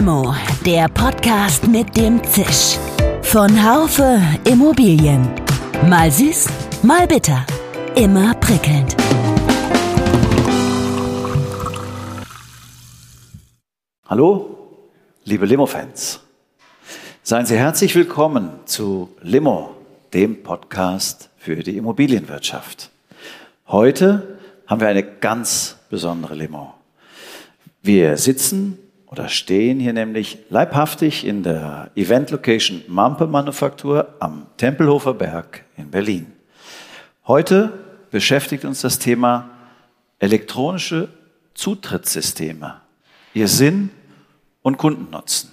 Limo, der Podcast mit dem Zisch. Von Haufe Immobilien. Mal süß, mal bitter. Immer prickelnd. Hallo, liebe Limo-Fans. Seien Sie herzlich willkommen zu Limo, dem Podcast für die Immobilienwirtschaft. Heute haben wir eine ganz besondere Limo. Wir sitzen oder stehen hier nämlich leibhaftig in der Event-Location Mampe Manufaktur am Tempelhofer Berg in Berlin. Heute beschäftigt uns das Thema elektronische Zutrittssysteme, ihr Sinn und Kundennutzen.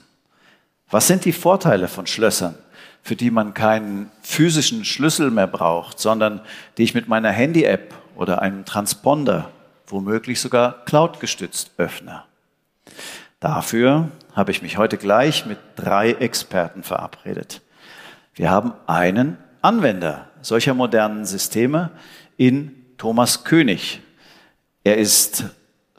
Was sind die Vorteile von Schlössern, für die man keinen physischen Schlüssel mehr braucht, sondern die ich mit meiner Handy-App oder einem Transponder, womöglich sogar cloud-gestützt öffne? Dafür habe ich mich heute gleich mit drei Experten verabredet. Wir haben einen Anwender solcher modernen Systeme in Thomas König. Er ist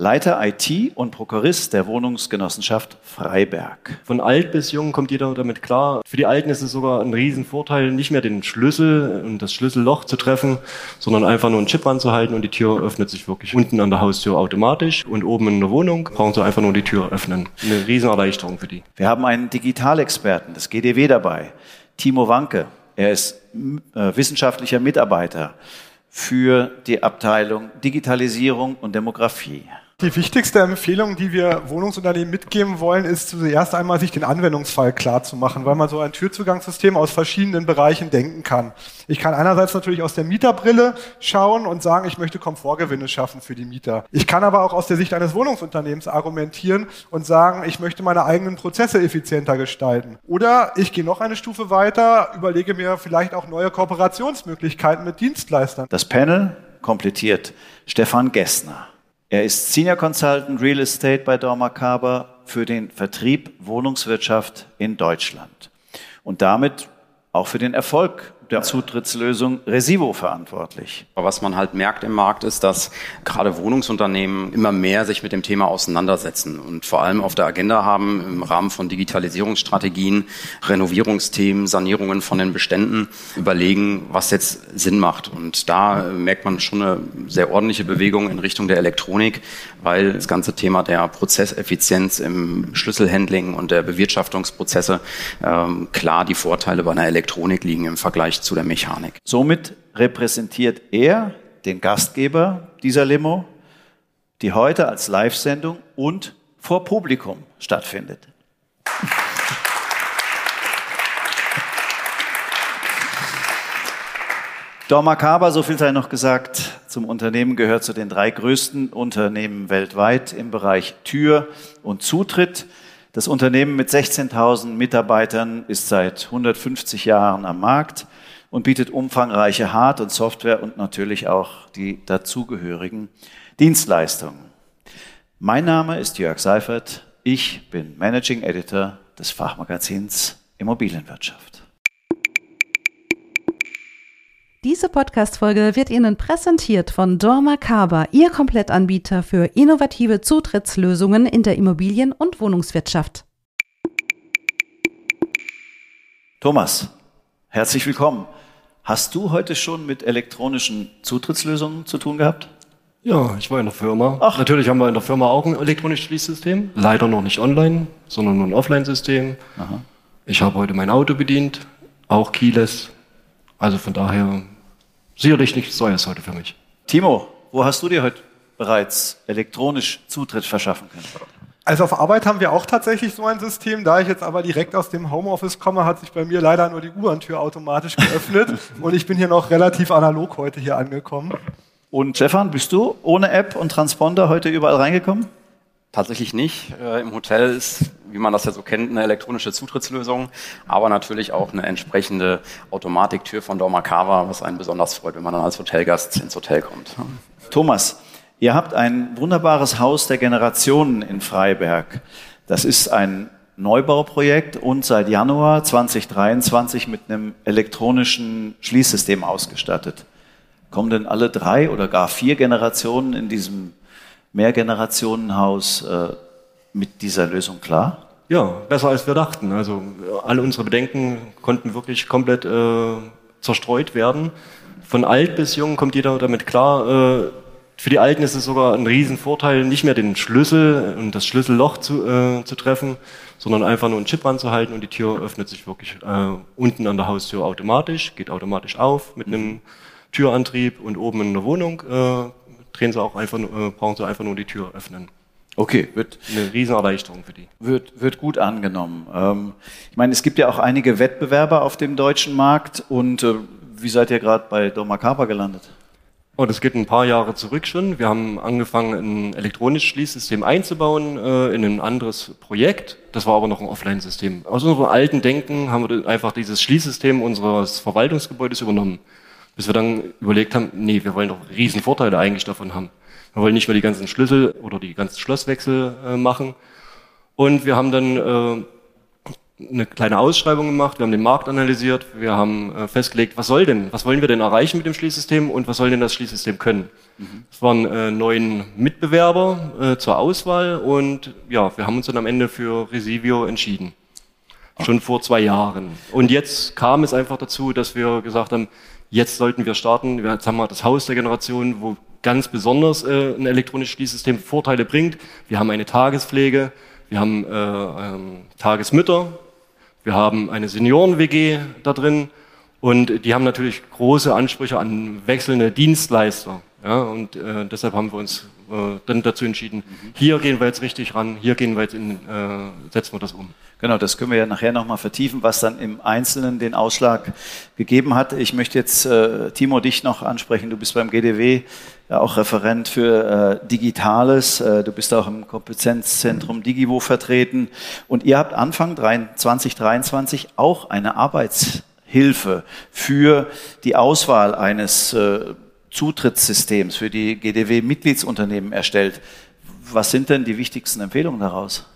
Leiter IT und Prokurist der Wohnungsgenossenschaft Freiberg. Von alt bis jung kommt jeder damit klar. Für die Alten ist es sogar ein Riesenvorteil, nicht mehr den Schlüssel und das Schlüsselloch zu treffen, sondern einfach nur einen Chip ranzuhalten und die Tür öffnet sich wirklich unten an der Haustür automatisch und oben in der Wohnung brauchen sie einfach nur die Tür öffnen. Eine Riesenerleichterung für die. Wir haben einen Digitalexperten des GDW dabei, Timo Wanke. Er ist äh, wissenschaftlicher Mitarbeiter für die Abteilung Digitalisierung und Demografie. Die wichtigste Empfehlung, die wir Wohnungsunternehmen mitgeben wollen, ist zuerst einmal sich den Anwendungsfall klar zu machen, weil man so ein Türzugangssystem aus verschiedenen Bereichen denken kann. Ich kann einerseits natürlich aus der Mieterbrille schauen und sagen, ich möchte Komfortgewinne schaffen für die Mieter. Ich kann aber auch aus der Sicht eines Wohnungsunternehmens argumentieren und sagen, ich möchte meine eigenen Prozesse effizienter gestalten. Oder ich gehe noch eine Stufe weiter, überlege mir vielleicht auch neue Kooperationsmöglichkeiten mit Dienstleistern. Das Panel komplettiert Stefan Gessner. Er ist Senior Consultant Real Estate bei Dormakaba für den Vertrieb Wohnungswirtschaft in Deutschland. Und damit auch für den Erfolg der Zutrittslösung Resivo verantwortlich. Was man halt merkt im Markt ist, dass gerade Wohnungsunternehmen immer mehr sich mit dem Thema auseinandersetzen und vor allem auf der Agenda haben im Rahmen von Digitalisierungsstrategien, Renovierungsthemen, Sanierungen von den Beständen überlegen, was jetzt Sinn macht. Und da merkt man schon eine sehr ordentliche Bewegung in Richtung der Elektronik, weil das ganze Thema der Prozesseffizienz im Schlüsselhandling und der Bewirtschaftungsprozesse ähm, klar die Vorteile bei einer Elektronik liegen im Vergleich zu der Mechanik. Somit repräsentiert er den Gastgeber dieser Limo, die heute als Live-Sendung und vor Publikum stattfindet. Dormakaba, so viel sei noch gesagt, zum Unternehmen gehört zu den drei größten Unternehmen weltweit im Bereich Tür und Zutritt. Das Unternehmen mit 16.000 Mitarbeitern ist seit 150 Jahren am Markt und bietet umfangreiche Hard- und Software und natürlich auch die dazugehörigen Dienstleistungen. Mein Name ist Jörg Seifert. Ich bin Managing Editor des Fachmagazins Immobilienwirtschaft. Diese Podcast-Folge wird Ihnen präsentiert von Dorma Kaba, Ihr Komplettanbieter für innovative Zutrittslösungen in der Immobilien- und Wohnungswirtschaft. Thomas, herzlich willkommen. Hast du heute schon mit elektronischen Zutrittslösungen zu tun gehabt? Ja, ich war in der Firma. Ach. Natürlich haben wir in der Firma auch ein elektronisches Schließsystem. Leider noch nicht online, sondern nur ein Offline-System. Ich habe heute mein Auto bedient, auch Keyless. Also von daher sicherlich nichts Neues heute für mich. Timo, wo hast du dir heute bereits elektronisch Zutritt verschaffen können? Also auf Arbeit haben wir auch tatsächlich so ein System. Da ich jetzt aber direkt aus dem Homeoffice komme, hat sich bei mir leider nur die U-Bahn-Tür automatisch geöffnet und ich bin hier noch relativ analog heute hier angekommen. Und Stefan, bist du ohne App und Transponder heute überall reingekommen? Tatsächlich nicht. Äh, Im Hotel ist, wie man das ja so kennt, eine elektronische Zutrittslösung, aber natürlich auch eine entsprechende Automatiktür von Dormakava, was einen besonders freut, wenn man dann als Hotelgast ins Hotel kommt. Thomas, ihr habt ein wunderbares Haus der Generationen in Freiberg. Das ist ein Neubauprojekt und seit Januar 2023 mit einem elektronischen Schließsystem ausgestattet. Kommen denn alle drei oder gar vier Generationen in diesem Mehrgenerationenhaus äh, mit dieser Lösung klar? Ja, besser als wir dachten. Also alle unsere Bedenken konnten wirklich komplett äh, zerstreut werden. Von alt bis jung kommt jeder damit klar. Äh, für die Alten ist es sogar ein Riesenvorteil, nicht mehr den Schlüssel und das Schlüsselloch zu, äh, zu treffen, sondern einfach nur einen Chip ranzuhalten und die Tür öffnet sich wirklich äh, unten an der Haustür automatisch, geht automatisch auf mit einem Türantrieb und oben in der Wohnung äh, drehen sie auch einfach, äh, brauchen sie einfach nur die Tür öffnen. Okay, wird eine Riesenerleichterung für die. Wird, wird gut angenommen. Ähm, ich meine, es gibt ja auch einige Wettbewerber auf dem deutschen Markt und äh, wie seid ihr gerade bei Dormakaba gelandet? Oh, das geht ein paar Jahre zurück schon. Wir haben angefangen, ein elektronisches Schließsystem einzubauen äh, in ein anderes Projekt. Das war aber noch ein Offline-System. Aus unserem alten Denken haben wir einfach dieses Schließsystem unseres Verwaltungsgebäudes übernommen. Bis wir dann überlegt haben, nee, wir wollen doch riesen Vorteile eigentlich davon haben. Wir wollen nicht mehr die ganzen Schlüssel oder die ganzen Schlosswechsel äh, machen. Und wir haben dann äh, eine kleine Ausschreibung gemacht, wir haben den Markt analysiert, wir haben äh, festgelegt, was soll denn, was wollen wir denn erreichen mit dem Schließsystem und was soll denn das Schließsystem können. Mhm. Es waren äh, neun Mitbewerber äh, zur Auswahl und ja, wir haben uns dann am Ende für Resivio entschieden. Schon vor zwei Jahren. Und jetzt kam es einfach dazu, dass wir gesagt haben, jetzt sollten wir starten. Jetzt haben wir das Haus der Generation, wo ganz besonders äh, ein elektronisches Schließsystem Vorteile bringt. Wir haben eine Tagespflege, wir haben äh, ähm, Tagesmütter, wir haben eine Senioren-WG da drin und die haben natürlich große Ansprüche an wechselnde Dienstleister. Ja, und äh, deshalb haben wir uns äh, dann dazu entschieden, hier gehen wir jetzt richtig ran, hier gehen wir jetzt in, äh, setzen wir das um. Genau, das können wir ja nachher nochmal vertiefen, was dann im Einzelnen den Ausschlag gegeben hat. Ich möchte jetzt, äh, Timo, dich noch ansprechen. Du bist beim GDW ja auch Referent für äh, Digitales. Äh, du bist auch im Kompetenzzentrum Digivo vertreten. Und ihr habt Anfang 2023 auch eine Arbeitshilfe für die Auswahl eines äh, Zutrittssystems für die GDW-Mitgliedsunternehmen erstellt. Was sind denn die wichtigsten Empfehlungen daraus?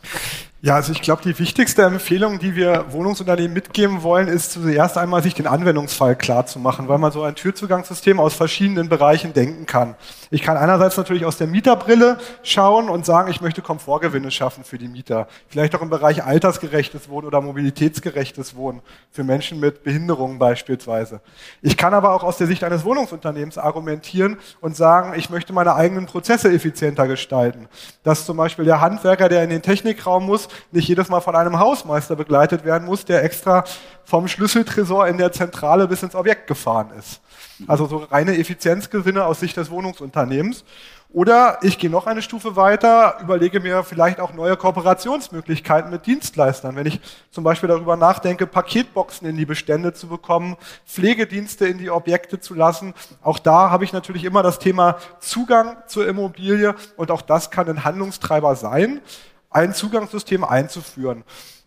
Ja, also ich glaube, die wichtigste Empfehlung, die wir Wohnungsunternehmen mitgeben wollen, ist zuerst einmal sich den Anwendungsfall klar zu machen, weil man so ein Türzugangssystem aus verschiedenen Bereichen denken kann. Ich kann einerseits natürlich aus der Mieterbrille schauen und sagen, ich möchte Komfortgewinne schaffen für die Mieter. Vielleicht auch im Bereich altersgerechtes Wohnen oder mobilitätsgerechtes Wohnen für Menschen mit Behinderungen beispielsweise. Ich kann aber auch aus der Sicht eines Wohnungsunternehmens argumentieren und sagen, ich möchte meine eigenen Prozesse effizienter gestalten. Dass zum Beispiel der Handwerker, der in den Technikraum muss, nicht jedes Mal von einem Hausmeister begleitet werden muss, der extra vom Schlüsseltresor in der Zentrale bis ins Objekt gefahren ist. Also so reine Effizienzgewinne aus Sicht des Wohnungsunternehmens. Oder ich gehe noch eine Stufe weiter, überlege mir vielleicht auch neue Kooperationsmöglichkeiten mit Dienstleistern. Wenn ich zum Beispiel darüber nachdenke, Paketboxen in die Bestände zu bekommen, Pflegedienste in die Objekte zu lassen, auch da habe ich natürlich immer das Thema Zugang zur Immobilie und auch das kann ein Handlungstreiber sein ein Zugangssystem einzuführen.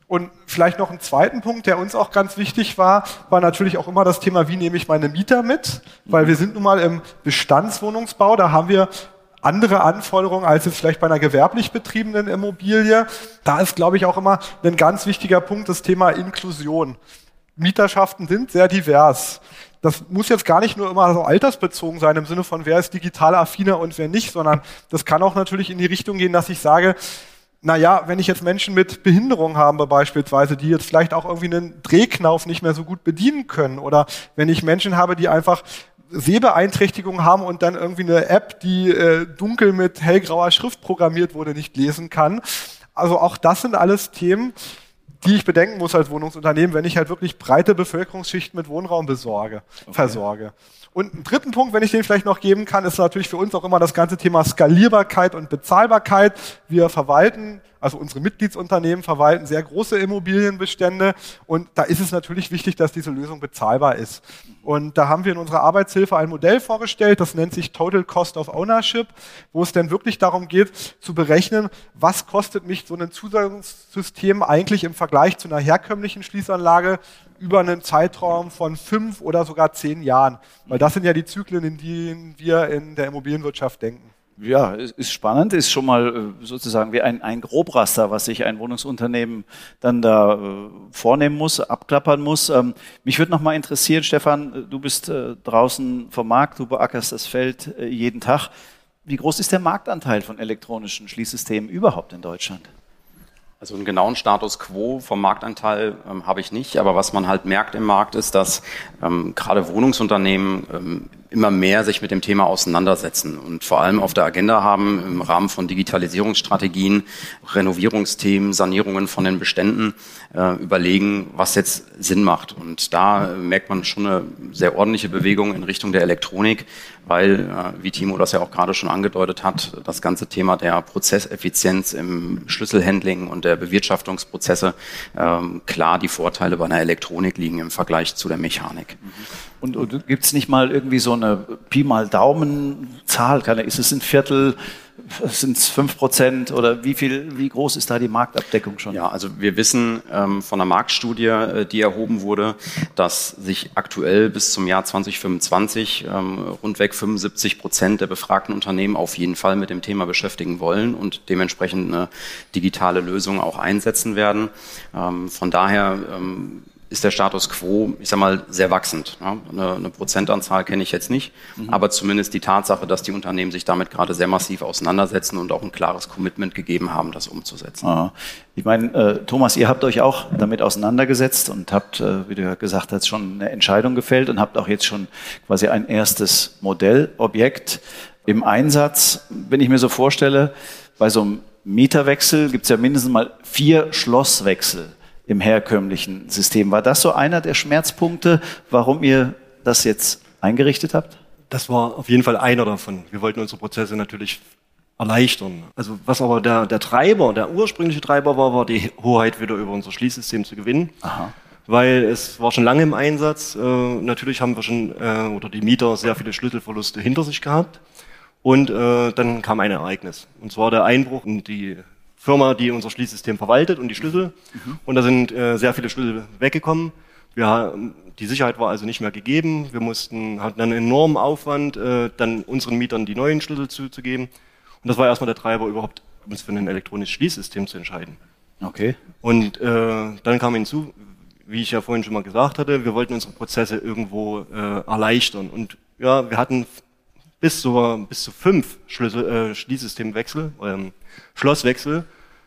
Und vielleicht noch einen zweiten Punkt, der uns auch ganz wichtig war, war natürlich auch immer das Thema, wie nehme ich meine Mieter mit? Weil wir sind nun mal im Bestandswohnungsbau, da haben wir andere Anforderungen als jetzt vielleicht bei einer gewerblich betriebenen Immobilie. Da ist, glaube ich, auch immer ein ganz wichtiger Punkt das Thema Inklusion. Mieterschaften sind sehr divers. Das muss jetzt gar nicht nur immer so altersbezogen sein im Sinne von, wer ist digital affiner und wer nicht, sondern das kann auch natürlich in die Richtung gehen, dass ich sage, naja, wenn ich jetzt Menschen mit Behinderung habe beispielsweise, die jetzt vielleicht auch irgendwie einen Drehknauf nicht mehr so gut bedienen können oder wenn ich Menschen habe, die einfach Sehbeeinträchtigungen haben und dann irgendwie eine App, die äh, dunkel mit hellgrauer Schrift programmiert wurde, nicht lesen kann. Also auch das sind alles Themen, die ich bedenken muss als Wohnungsunternehmen, wenn ich halt wirklich breite Bevölkerungsschichten mit Wohnraum besorge, okay. versorge. Und einen dritten Punkt, wenn ich den vielleicht noch geben kann, ist natürlich für uns auch immer das ganze Thema Skalierbarkeit und Bezahlbarkeit. Wir verwalten, also unsere Mitgliedsunternehmen verwalten sehr große Immobilienbestände und da ist es natürlich wichtig, dass diese Lösung bezahlbar ist. Und da haben wir in unserer Arbeitshilfe ein Modell vorgestellt, das nennt sich Total Cost of Ownership, wo es denn wirklich darum geht, zu berechnen, was kostet mich so ein Zusagungssystem eigentlich im Vergleich zu einer herkömmlichen Schließanlage über einen Zeitraum von fünf oder sogar zehn Jahren. Weil das sind ja die Zyklen, in denen wir in der Immobilienwirtschaft denken. Ja, ist spannend, ist schon mal äh, sozusagen wie ein, ein Grobraster, was sich ein Wohnungsunternehmen dann da äh, vornehmen muss, abklappern muss. Ähm, mich würde noch mal interessieren, Stefan, äh, du bist draußen vom Markt, du beackerst das Feld jeden Tag. Wie groß ist der Marktanteil von elektronischen Schließsystemen überhaupt in Deutschland? Also einen genauen Status quo vom Marktanteil ähm, habe ich nicht, aber was man halt merkt im Markt ist, dass ähm, gerade Wohnungsunternehmen ähm, immer mehr sich mit dem Thema auseinandersetzen und vor allem auf der Agenda haben im Rahmen von Digitalisierungsstrategien, Renovierungsthemen, Sanierungen von den Beständen äh, überlegen, was jetzt Sinn macht. Und da äh, merkt man schon eine sehr ordentliche Bewegung in Richtung der Elektronik, weil, äh, wie Timo das ja auch gerade schon angedeutet hat, das ganze Thema der Prozesseffizienz im Schlüsselhandling und der Bewirtschaftungsprozesse ähm, klar die Vorteile bei einer Elektronik liegen im Vergleich zu der Mechanik. Und, und gibt es nicht mal irgendwie so eine Pi mal Daumen-Zahl? Ist es ein Viertel? Sind es fünf Prozent oder wie viel, wie groß ist da die Marktabdeckung schon? Ja, also wir wissen ähm, von einer Marktstudie, äh, die erhoben wurde, dass sich aktuell bis zum Jahr 2025 ähm, rundweg 75 Prozent der befragten Unternehmen auf jeden Fall mit dem Thema beschäftigen wollen und dementsprechend eine digitale Lösung auch einsetzen werden. Ähm, von daher ähm, ist der Status quo, ich sag mal, sehr wachsend. Ja, eine, eine, Prozentanzahl kenne ich jetzt nicht, mhm. aber zumindest die Tatsache, dass die Unternehmen sich damit gerade sehr massiv auseinandersetzen und auch ein klares Commitment gegeben haben, das umzusetzen. Ah. Ich meine, äh, Thomas, ihr habt euch auch damit auseinandergesetzt und habt, äh, wie du ja gesagt hast, schon eine Entscheidung gefällt und habt auch jetzt schon quasi ein erstes Modellobjekt im Einsatz. Wenn ich mir so vorstelle, bei so einem Mieterwechsel gibt es ja mindestens mal vier Schlosswechsel im herkömmlichen System. War das so einer der Schmerzpunkte, warum ihr das jetzt eingerichtet habt? Das war auf jeden Fall einer davon. Wir wollten unsere Prozesse natürlich erleichtern. Also was aber der, der Treiber, der ursprüngliche Treiber war, war die Hoheit wieder über unser Schließsystem zu gewinnen. Aha. Weil es war schon lange im Einsatz. Äh, natürlich haben wir schon, äh, oder die Mieter, sehr viele Schlüsselverluste hinter sich gehabt. Und äh, dann kam ein Ereignis. Und zwar der Einbruch in die Firma, die unser Schließsystem verwaltet und die Schlüssel. Mhm. Und da sind äh, sehr viele Schlüssel weggekommen. Wir, die Sicherheit war also nicht mehr gegeben. Wir mussten, hatten einen enormen Aufwand, äh, dann unseren Mietern die neuen Schlüssel zuzugeben. Und das war erstmal der Treiber, überhaupt uns für ein elektronisches Schließsystem zu entscheiden. Okay. Und äh, dann kam hinzu, wie ich ja vorhin schon mal gesagt hatte, wir wollten unsere Prozesse irgendwo äh, erleichtern. Und ja, wir hatten bis zu, bis zu fünf Schlüssel, äh, Schließsystemwechsel, ähm, Schlosswechsel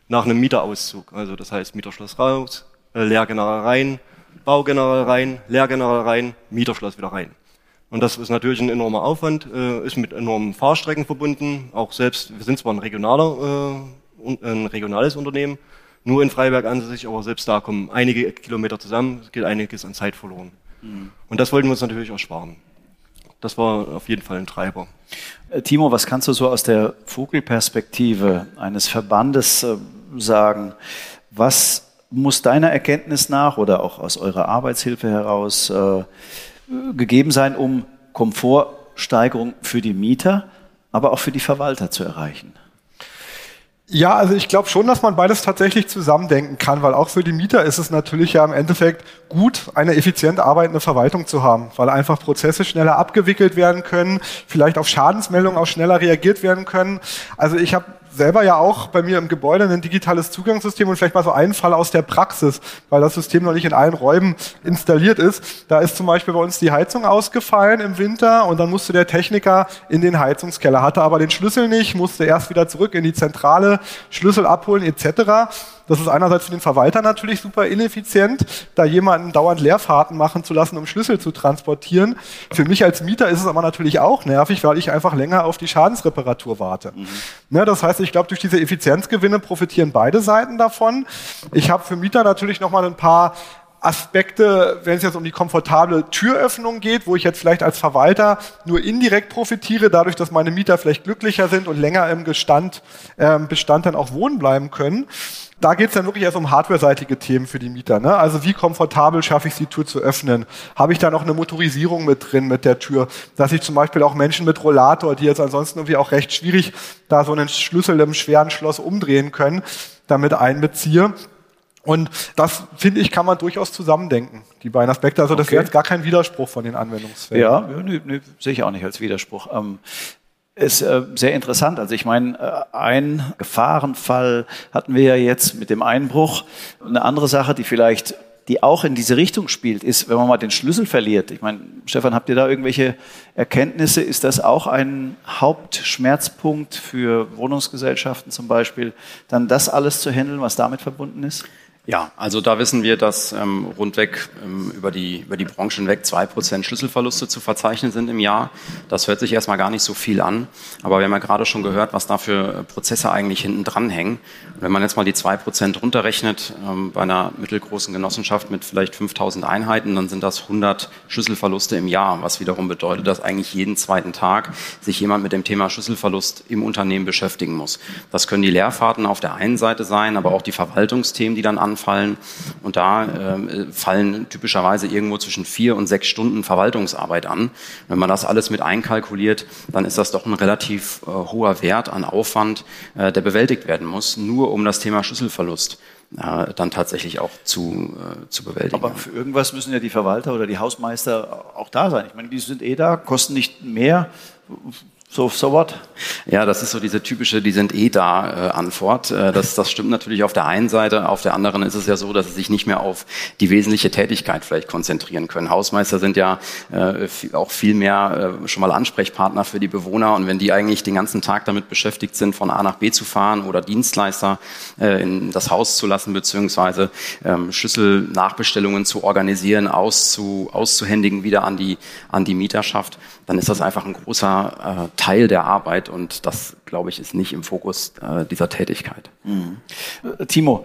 nach einem Mieterauszug. Also das heißt Mieterschloss raus, äh, Lehrgeneral rein, Baugeneral rein, Lehrgeneral rein, Mieterschloss wieder rein. Und das ist natürlich ein enormer Aufwand, äh, ist mit enormen Fahrstrecken verbunden. Auch selbst, wir sind zwar ein regionaler, äh, ein regionales Unternehmen, nur in Freiberg an sich, aber selbst da kommen einige Kilometer zusammen, es geht einiges an Zeit verloren. Mhm. Und das wollten wir uns natürlich auch sparen. Das war auf jeden Fall ein Treiber. Timo, was kannst du so aus der Vogelperspektive eines Verbandes sagen, was muss deiner Erkenntnis nach oder auch aus eurer Arbeitshilfe heraus äh, gegeben sein, um Komfortsteigerung für die Mieter, aber auch für die Verwalter zu erreichen? Ja, also ich glaube schon, dass man beides tatsächlich zusammendenken kann, weil auch für die Mieter ist es natürlich ja im Endeffekt gut, eine effizient arbeitende Verwaltung zu haben, weil einfach Prozesse schneller abgewickelt werden können, vielleicht auf Schadensmeldungen auch schneller reagiert werden können. Also ich habe selber ja auch bei mir im Gebäude ein digitales Zugangssystem und vielleicht mal so einen Fall aus der Praxis, weil das System noch nicht in allen Räumen installiert ist. Da ist zum Beispiel bei uns die Heizung ausgefallen im Winter und dann musste der Techniker in den Heizungskeller, hatte aber den Schlüssel nicht, musste erst wieder zurück in die Zentrale, Schlüssel abholen etc. Das ist einerseits für den Verwalter natürlich super ineffizient, da jemanden dauernd Leerfahrten machen zu lassen, um Schlüssel zu transportieren. Für mich als Mieter ist es aber natürlich auch nervig, weil ich einfach länger auf die Schadensreparatur warte. Mhm. Ne, das heißt, ich glaube, durch diese Effizienzgewinne profitieren beide Seiten davon. Ich habe für Mieter natürlich nochmal ein paar Aspekte, wenn es jetzt um die komfortable Türöffnung geht, wo ich jetzt vielleicht als Verwalter nur indirekt profitiere, dadurch, dass meine Mieter vielleicht glücklicher sind und länger im Gestand, äh, Bestand dann auch wohnen bleiben können. Da geht es dann wirklich erst um hardware-seitige Themen für die Mieter. Ne? Also wie komfortabel schaffe ich es, die Tür zu öffnen? Habe ich da noch eine Motorisierung mit drin mit der Tür? Dass ich zum Beispiel auch Menschen mit Rollator, die jetzt ansonsten irgendwie auch recht schwierig da so einen Schlüssel im schweren Schloss umdrehen können, damit einbeziehe. Und das, finde ich, kann man durchaus zusammendenken, die beiden Aspekte. Also das okay. wäre jetzt gar kein Widerspruch von den Anwendungsfällen. Ja, nö, nö, sehe ich auch nicht als Widerspruch. Ähm, ist äh, sehr interessant. Also ich meine, äh, ein Gefahrenfall hatten wir ja jetzt mit dem Einbruch. Eine andere Sache, die vielleicht die auch in diese Richtung spielt, ist, wenn man mal den Schlüssel verliert. Ich meine, Stefan, habt ihr da irgendwelche Erkenntnisse? Ist das auch ein Hauptschmerzpunkt für Wohnungsgesellschaften zum Beispiel, dann das alles zu handeln, was damit verbunden ist? Ja, also da wissen wir, dass ähm, rundweg ähm, über, die, über die Branchen weg zwei Prozent Schlüsselverluste zu verzeichnen sind im Jahr. Das hört sich erstmal gar nicht so viel an, aber wir haben ja gerade schon gehört, was da für äh, Prozesse eigentlich hinten dran hängen. Und wenn man jetzt mal die zwei Prozent runterrechnet, ähm, bei einer mittelgroßen Genossenschaft mit vielleicht 5000 Einheiten, dann sind das 100 Schlüsselverluste im Jahr, was wiederum bedeutet, dass eigentlich jeden zweiten Tag sich jemand mit dem Thema Schlüsselverlust im Unternehmen beschäftigen muss. Das können die Lehrfahrten auf der einen Seite sein, aber auch die Verwaltungsthemen, die dann anfangen anfallen. Und da äh, fallen typischerweise irgendwo zwischen vier und sechs Stunden Verwaltungsarbeit an. Wenn man das alles mit einkalkuliert, dann ist das doch ein relativ äh, hoher Wert an Aufwand, äh, der bewältigt werden muss, nur um das Thema Schlüsselverlust äh, dann tatsächlich auch zu, äh, zu bewältigen. Aber für irgendwas müssen ja die Verwalter oder die Hausmeister auch da sein. Ich meine, die sind eh da, kosten nicht mehr. So, so what? Ja, das ist so diese typische, die sind eh da äh, Antwort. Äh, das, das stimmt natürlich auf der einen Seite. Auf der anderen ist es ja so, dass sie sich nicht mehr auf die wesentliche Tätigkeit vielleicht konzentrieren können. Hausmeister sind ja äh, auch viel mehr äh, schon mal Ansprechpartner für die Bewohner. Und wenn die eigentlich den ganzen Tag damit beschäftigt sind, von A nach B zu fahren oder Dienstleister äh, in das Haus zu lassen, beziehungsweise ähm, Schlüsselnachbestellungen zu organisieren, auszu, auszuhändigen wieder an die, an die Mieterschaft, dann ist das einfach ein großer äh, Teil der Arbeit und das, glaube ich, ist nicht im Fokus äh, dieser Tätigkeit. Mhm. Timo,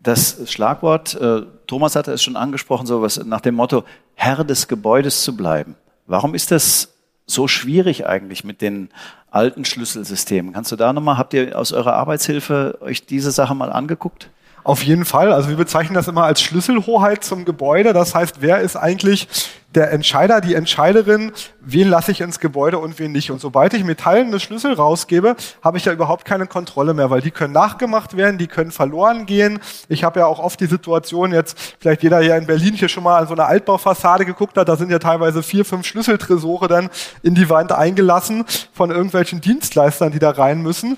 das Schlagwort, äh, Thomas hatte es schon angesprochen, so was nach dem Motto, Herr des Gebäudes zu bleiben. Warum ist das so schwierig eigentlich mit den alten Schlüsselsystemen? Kannst du da nochmal, habt ihr aus eurer Arbeitshilfe euch diese Sache mal angeguckt? Auf jeden Fall. Also wir bezeichnen das immer als Schlüsselhoheit zum Gebäude. Das heißt, wer ist eigentlich der Entscheider, die Entscheiderin, wen lasse ich ins Gebäude und wen nicht. Und sobald ich metallene Schlüssel rausgebe, habe ich ja überhaupt keine Kontrolle mehr, weil die können nachgemacht werden, die können verloren gehen. Ich habe ja auch oft die Situation, jetzt vielleicht jeder hier in Berlin hier schon mal an so eine Altbaufassade geguckt hat, da sind ja teilweise vier, fünf Schlüsseltresore dann in die Wand eingelassen von irgendwelchen Dienstleistern, die da rein müssen.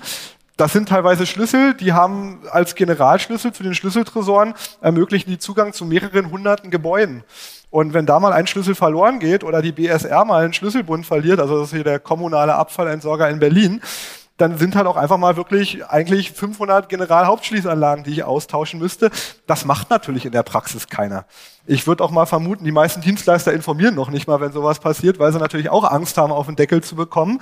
Das sind teilweise Schlüssel, die haben als Generalschlüssel zu den Schlüsseltresoren ermöglichen die Zugang zu mehreren hunderten Gebäuden. Und wenn da mal ein Schlüssel verloren geht oder die BSR mal einen Schlüsselbund verliert, also das ist hier der kommunale Abfallentsorger in Berlin, dann sind halt auch einfach mal wirklich eigentlich 500 Generalhauptschließanlagen, die ich austauschen müsste. Das macht natürlich in der Praxis keiner. Ich würde auch mal vermuten, die meisten Dienstleister informieren noch nicht mal, wenn sowas passiert, weil sie natürlich auch Angst haben, auf den Deckel zu bekommen.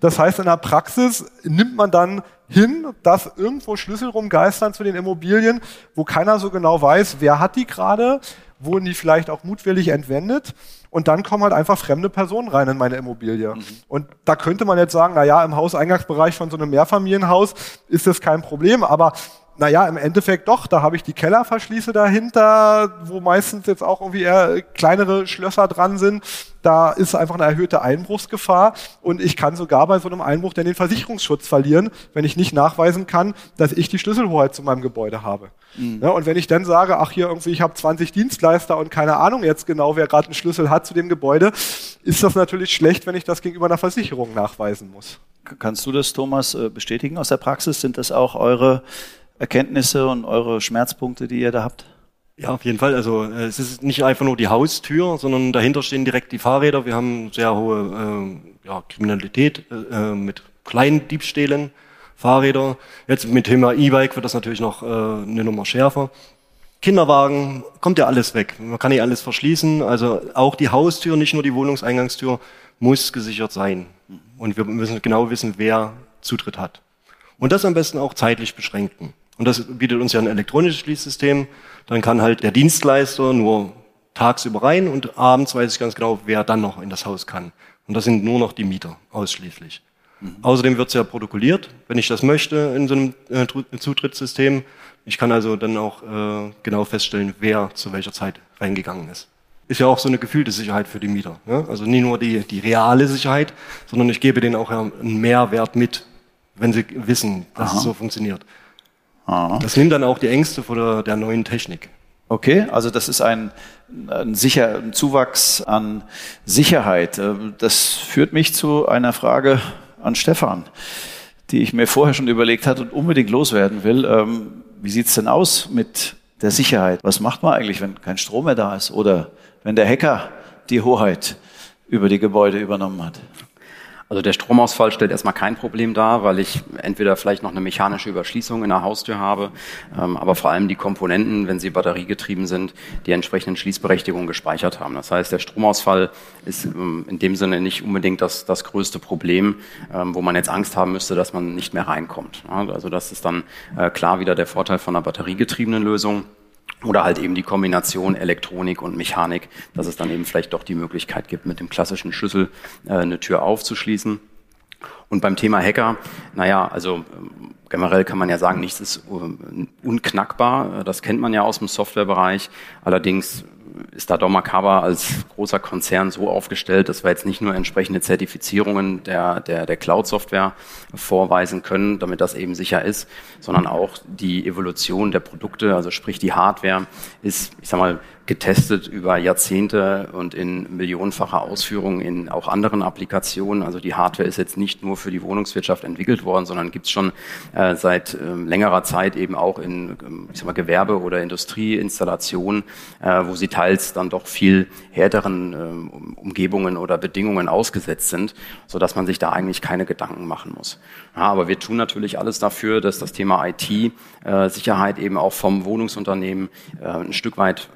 Das heißt, in der Praxis nimmt man dann hin, dass irgendwo Schlüssel rumgeistern zu den Immobilien, wo keiner so genau weiß, wer hat die gerade, wurden die vielleicht auch mutwillig entwendet und dann kommen halt einfach fremde Personen rein in meine Immobilie. Mhm. Und da könnte man jetzt sagen, na ja, im Hauseingangsbereich von so einem Mehrfamilienhaus ist das kein Problem, aber naja, im Endeffekt doch, da habe ich die Kellerverschließe dahinter, wo meistens jetzt auch irgendwie eher kleinere Schlösser dran sind. Da ist einfach eine erhöhte Einbruchsgefahr und ich kann sogar bei so einem Einbruch dann den Versicherungsschutz verlieren, wenn ich nicht nachweisen kann, dass ich die Schlüsselhoheit zu meinem Gebäude habe. Mhm. Ja, und wenn ich dann sage, ach hier irgendwie, ich habe 20 Dienstleister und keine Ahnung jetzt genau, wer gerade einen Schlüssel hat zu dem Gebäude, ist das natürlich schlecht, wenn ich das gegenüber einer Versicherung nachweisen muss. Kannst du das, Thomas, äh, bestätigen aus der Praxis? Sind das auch eure Erkenntnisse und eure Schmerzpunkte, die ihr da habt? Ja, auf jeden Fall. Also äh, es ist nicht einfach nur die Haustür, sondern dahinter stehen direkt die Fahrräder. Wir haben sehr hohe äh, ja, Kriminalität äh, mit kleinen Diebstählen, Fahrräder. Jetzt mit Thema E-Bike wird das natürlich noch äh, eine Nummer schärfer. Kinderwagen, kommt ja alles weg. Man kann nicht alles verschließen. Also auch die Haustür, nicht nur die Wohnungseingangstür, muss gesichert sein. Und wir müssen genau wissen, wer Zutritt hat. Und das am besten auch zeitlich beschränken. Und das bietet uns ja ein elektronisches Schließsystem. Dann kann halt der Dienstleister nur tagsüber rein und abends weiß ich ganz genau, wer dann noch in das Haus kann. Und das sind nur noch die Mieter ausschließlich. Mhm. Außerdem wird es ja protokolliert, wenn ich das möchte in so einem äh, Zutrittssystem. Ich kann also dann auch äh, genau feststellen, wer zu welcher Zeit reingegangen ist. Ist ja auch so eine gefühlte Sicherheit für die Mieter. Ne? Also nie nur die, die reale Sicherheit, sondern ich gebe denen auch einen Mehrwert mit, wenn sie wissen, dass Aha. es so funktioniert. Aha. Das nimmt dann auch die Ängste vor der, der neuen Technik. Okay, also das ist ein, ein, sicher, ein Zuwachs an Sicherheit. Äh, das führt mich zu einer Frage an Stefan, die ich mir vorher schon überlegt hatte und unbedingt loswerden will. Ähm, wie sieht's denn aus mit der Sicherheit. Was macht man eigentlich, wenn kein Strom mehr da ist oder wenn der Hacker die Hoheit über die Gebäude übernommen hat? Also der Stromausfall stellt erstmal kein Problem dar, weil ich entweder vielleicht noch eine mechanische Überschließung in der Haustür habe, ähm, aber vor allem die Komponenten, wenn sie batteriegetrieben sind, die entsprechenden Schließberechtigungen gespeichert haben. Das heißt, der Stromausfall ist ähm, in dem Sinne nicht unbedingt das, das größte Problem, ähm, wo man jetzt Angst haben müsste, dass man nicht mehr reinkommt. Ja, also das ist dann äh, klar wieder der Vorteil von einer batteriegetriebenen Lösung. Oder halt eben die Kombination Elektronik und Mechanik, dass es dann eben vielleicht doch die Möglichkeit gibt, mit dem klassischen Schlüssel äh, eine Tür aufzuschließen. Und beim Thema Hacker, naja, also ähm, generell kann man ja sagen, nichts ist äh, unknackbar. Das kennt man ja aus dem Softwarebereich. Allerdings ist da Dormakaba als großer Konzern so aufgestellt, dass wir jetzt nicht nur entsprechende Zertifizierungen der, der, der Cloud-Software vorweisen können, damit das eben sicher ist, sondern auch die Evolution der Produkte, also sprich die Hardware, ist, ich sag mal, getestet über Jahrzehnte und in millionenfacher Ausführung in auch anderen Applikationen. Also die Hardware ist jetzt nicht nur für die Wohnungswirtschaft entwickelt worden, sondern gibt es schon äh, seit äh, längerer Zeit eben auch in ähm, ich sag mal, Gewerbe- oder Industrieinstallationen, äh, wo sie teils dann doch viel härteren äh, Umgebungen oder Bedingungen ausgesetzt sind, so dass man sich da eigentlich keine Gedanken machen muss. Ja, aber wir tun natürlich alles dafür, dass das Thema IT-Sicherheit äh, eben auch vom Wohnungsunternehmen äh, ein Stück weit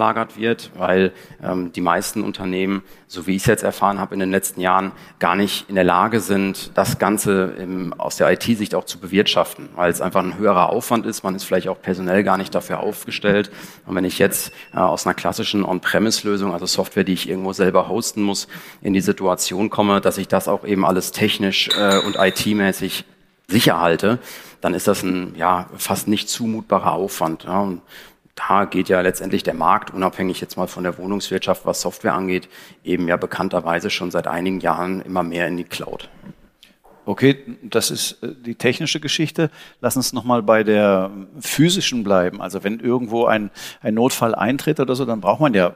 wegverlagert wird, weil ähm, die meisten Unternehmen, so wie ich es jetzt erfahren habe in den letzten Jahren, gar nicht in der Lage sind, das Ganze im, aus der IT-Sicht auch zu bewirtschaften, weil es einfach ein höherer Aufwand ist. Man ist vielleicht auch personell gar nicht dafür aufgestellt. Und wenn ich jetzt äh, aus einer klassischen On-Premise-Lösung, also Software, die ich irgendwo selber hosten muss, in die Situation komme, dass ich das auch eben alles technisch äh, und IT-mäßig sicher halte, dann ist das ein ja fast nicht zumutbarer Aufwand. Ja. Und da geht ja letztendlich der Markt, unabhängig jetzt mal von der Wohnungswirtschaft, was Software angeht, eben ja bekannterweise schon seit einigen Jahren immer mehr in die Cloud. Okay, das ist äh, die technische Geschichte. Lass uns nochmal bei der physischen bleiben. Also wenn irgendwo ein, ein Notfall eintritt oder so, dann braucht man ja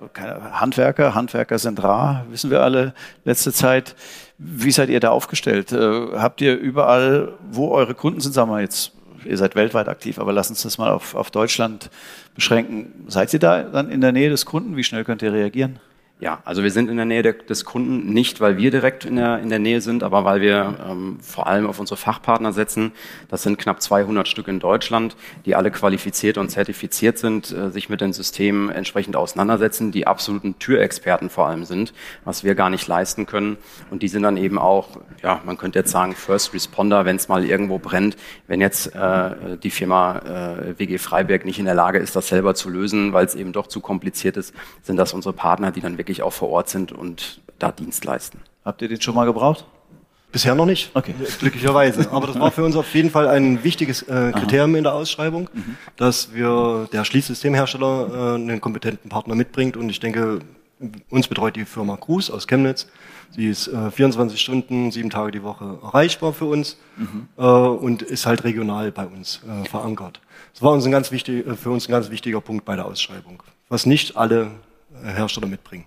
Handwerker. Handwerker sind rar, wissen wir alle letzte Zeit. Wie seid ihr da aufgestellt? Äh, habt ihr überall, wo eure Kunden sind, sagen wir jetzt, ihr seid weltweit aktiv, aber lass uns das mal auf, auf Deutschland beschränken. Seid ihr da dann in der Nähe des Kunden? Wie schnell könnt ihr reagieren? Ja, also wir sind in der Nähe de, des Kunden, nicht weil wir direkt in der, in der Nähe sind, aber weil wir ähm, vor allem auf unsere Fachpartner setzen. Das sind knapp 200 Stück in Deutschland, die alle qualifiziert und zertifiziert sind, äh, sich mit den Systemen entsprechend auseinandersetzen, die absoluten Türexperten vor allem sind, was wir gar nicht leisten können. Und die sind dann eben auch, ja, man könnte jetzt sagen, First Responder, wenn es mal irgendwo brennt. Wenn jetzt äh, die Firma äh, WG Freiberg nicht in der Lage ist, das selber zu lösen, weil es eben doch zu kompliziert ist, sind das unsere Partner, die dann wirklich wirklich auch vor Ort sind und da Dienst leisten. Habt ihr den schon mal gebraucht? Bisher noch nicht, okay. glücklicherweise. Aber das war für uns auf jeden Fall ein wichtiges äh, Kriterium Aha. in der Ausschreibung, mhm. dass wir der Schließsystemhersteller äh, einen kompetenten Partner mitbringt. Und ich denke, uns betreut die Firma Cruz aus Chemnitz. Sie ist äh, 24 Stunden, sieben Tage die Woche erreichbar für uns mhm. äh, und ist halt regional bei uns äh, verankert. Das war uns ein ganz wichtig, äh, für uns ein ganz wichtiger Punkt bei der Ausschreibung, was nicht alle äh, Hersteller mitbringen.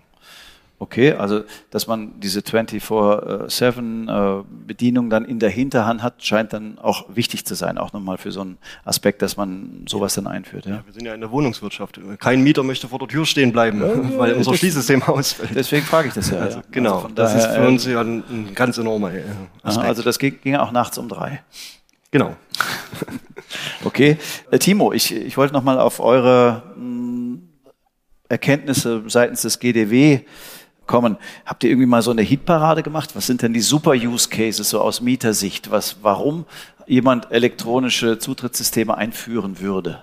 Okay, also dass man diese 24-7-Bedienung äh, dann in der Hinterhand hat, scheint dann auch wichtig zu sein, auch nochmal für so einen Aspekt, dass man sowas dann einführt. Ja? ja wir sind ja in der Wohnungswirtschaft. Kein Mieter möchte vor der Tür stehen bleiben, ja, weil unser Schließsystem ausfällt. Deswegen frage ich das ja. Also, genau, also das ist für uns ja ein, ein ganz enormer äh, Aspekt. Aha, also das ging, ging auch nachts um drei. Genau. okay, äh, Timo, ich, ich wollte nochmal auf eure hm, Erkenntnisse seitens des GDW kommen. Habt ihr irgendwie mal so eine Hitparade gemacht? Was sind denn die super Use Cases so aus Mietersicht? Was, warum jemand elektronische Zutrittssysteme einführen würde?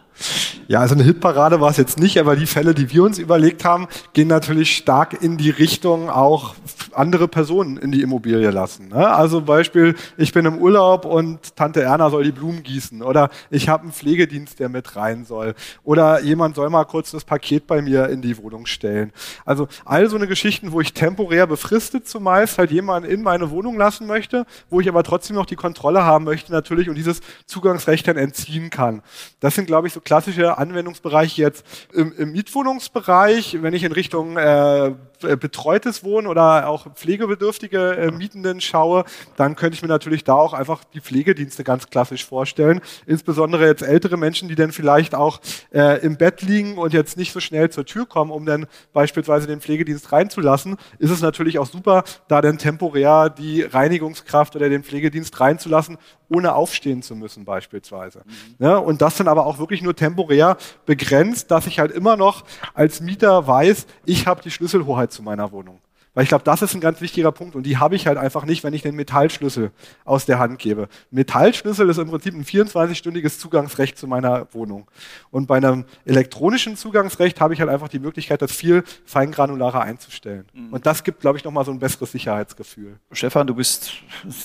Ja, also eine Hitparade war es jetzt nicht, aber die Fälle, die wir uns überlegt haben, gehen natürlich stark in die Richtung auch andere Personen in die Immobilie lassen. Ne? Also Beispiel, ich bin im Urlaub und Tante Erna soll die Blumen gießen oder ich habe einen Pflegedienst, der mit rein soll oder jemand soll mal kurz das Paket bei mir in die Wohnung stellen. Also all so eine Geschichten, wo ich temporär befristet zumeist halt jemanden in meine Wohnung lassen möchte, wo ich aber trotzdem noch die Kontrolle haben möchte, natürlich natürlich und dieses Zugangsrecht dann entziehen kann. Das sind, glaube ich, so klassische Anwendungsbereiche jetzt im, im Mietwohnungsbereich, wenn ich in Richtung äh, betreutes Wohnen oder auch pflegebedürftige äh, Mietenden schaue, dann könnte ich mir natürlich da auch einfach die Pflegedienste ganz klassisch vorstellen. Insbesondere jetzt ältere Menschen, die dann vielleicht auch äh, im Bett liegen und jetzt nicht so schnell zur Tür kommen, um dann beispielsweise den Pflegedienst reinzulassen, ist es natürlich auch super, da dann temporär die Reinigungskraft oder den Pflegedienst reinzulassen, ohne aufstehen zu müssen beispielsweise. Mhm. Ja, und das dann aber auch wirklich nur temporär begrenzt, dass ich halt immer noch als Mieter weiß, ich habe die Schlüsselhoheit zu meiner Wohnung. Weil ich glaube, das ist ein ganz wichtiger Punkt und die habe ich halt einfach nicht, wenn ich den Metallschlüssel aus der Hand gebe. Metallschlüssel ist im Prinzip ein 24-stündiges Zugangsrecht zu meiner Wohnung. Und bei einem elektronischen Zugangsrecht habe ich halt einfach die Möglichkeit, das viel feingranularer einzustellen. Mhm. Und das gibt, glaube ich, nochmal so ein besseres Sicherheitsgefühl. Stefan, du bist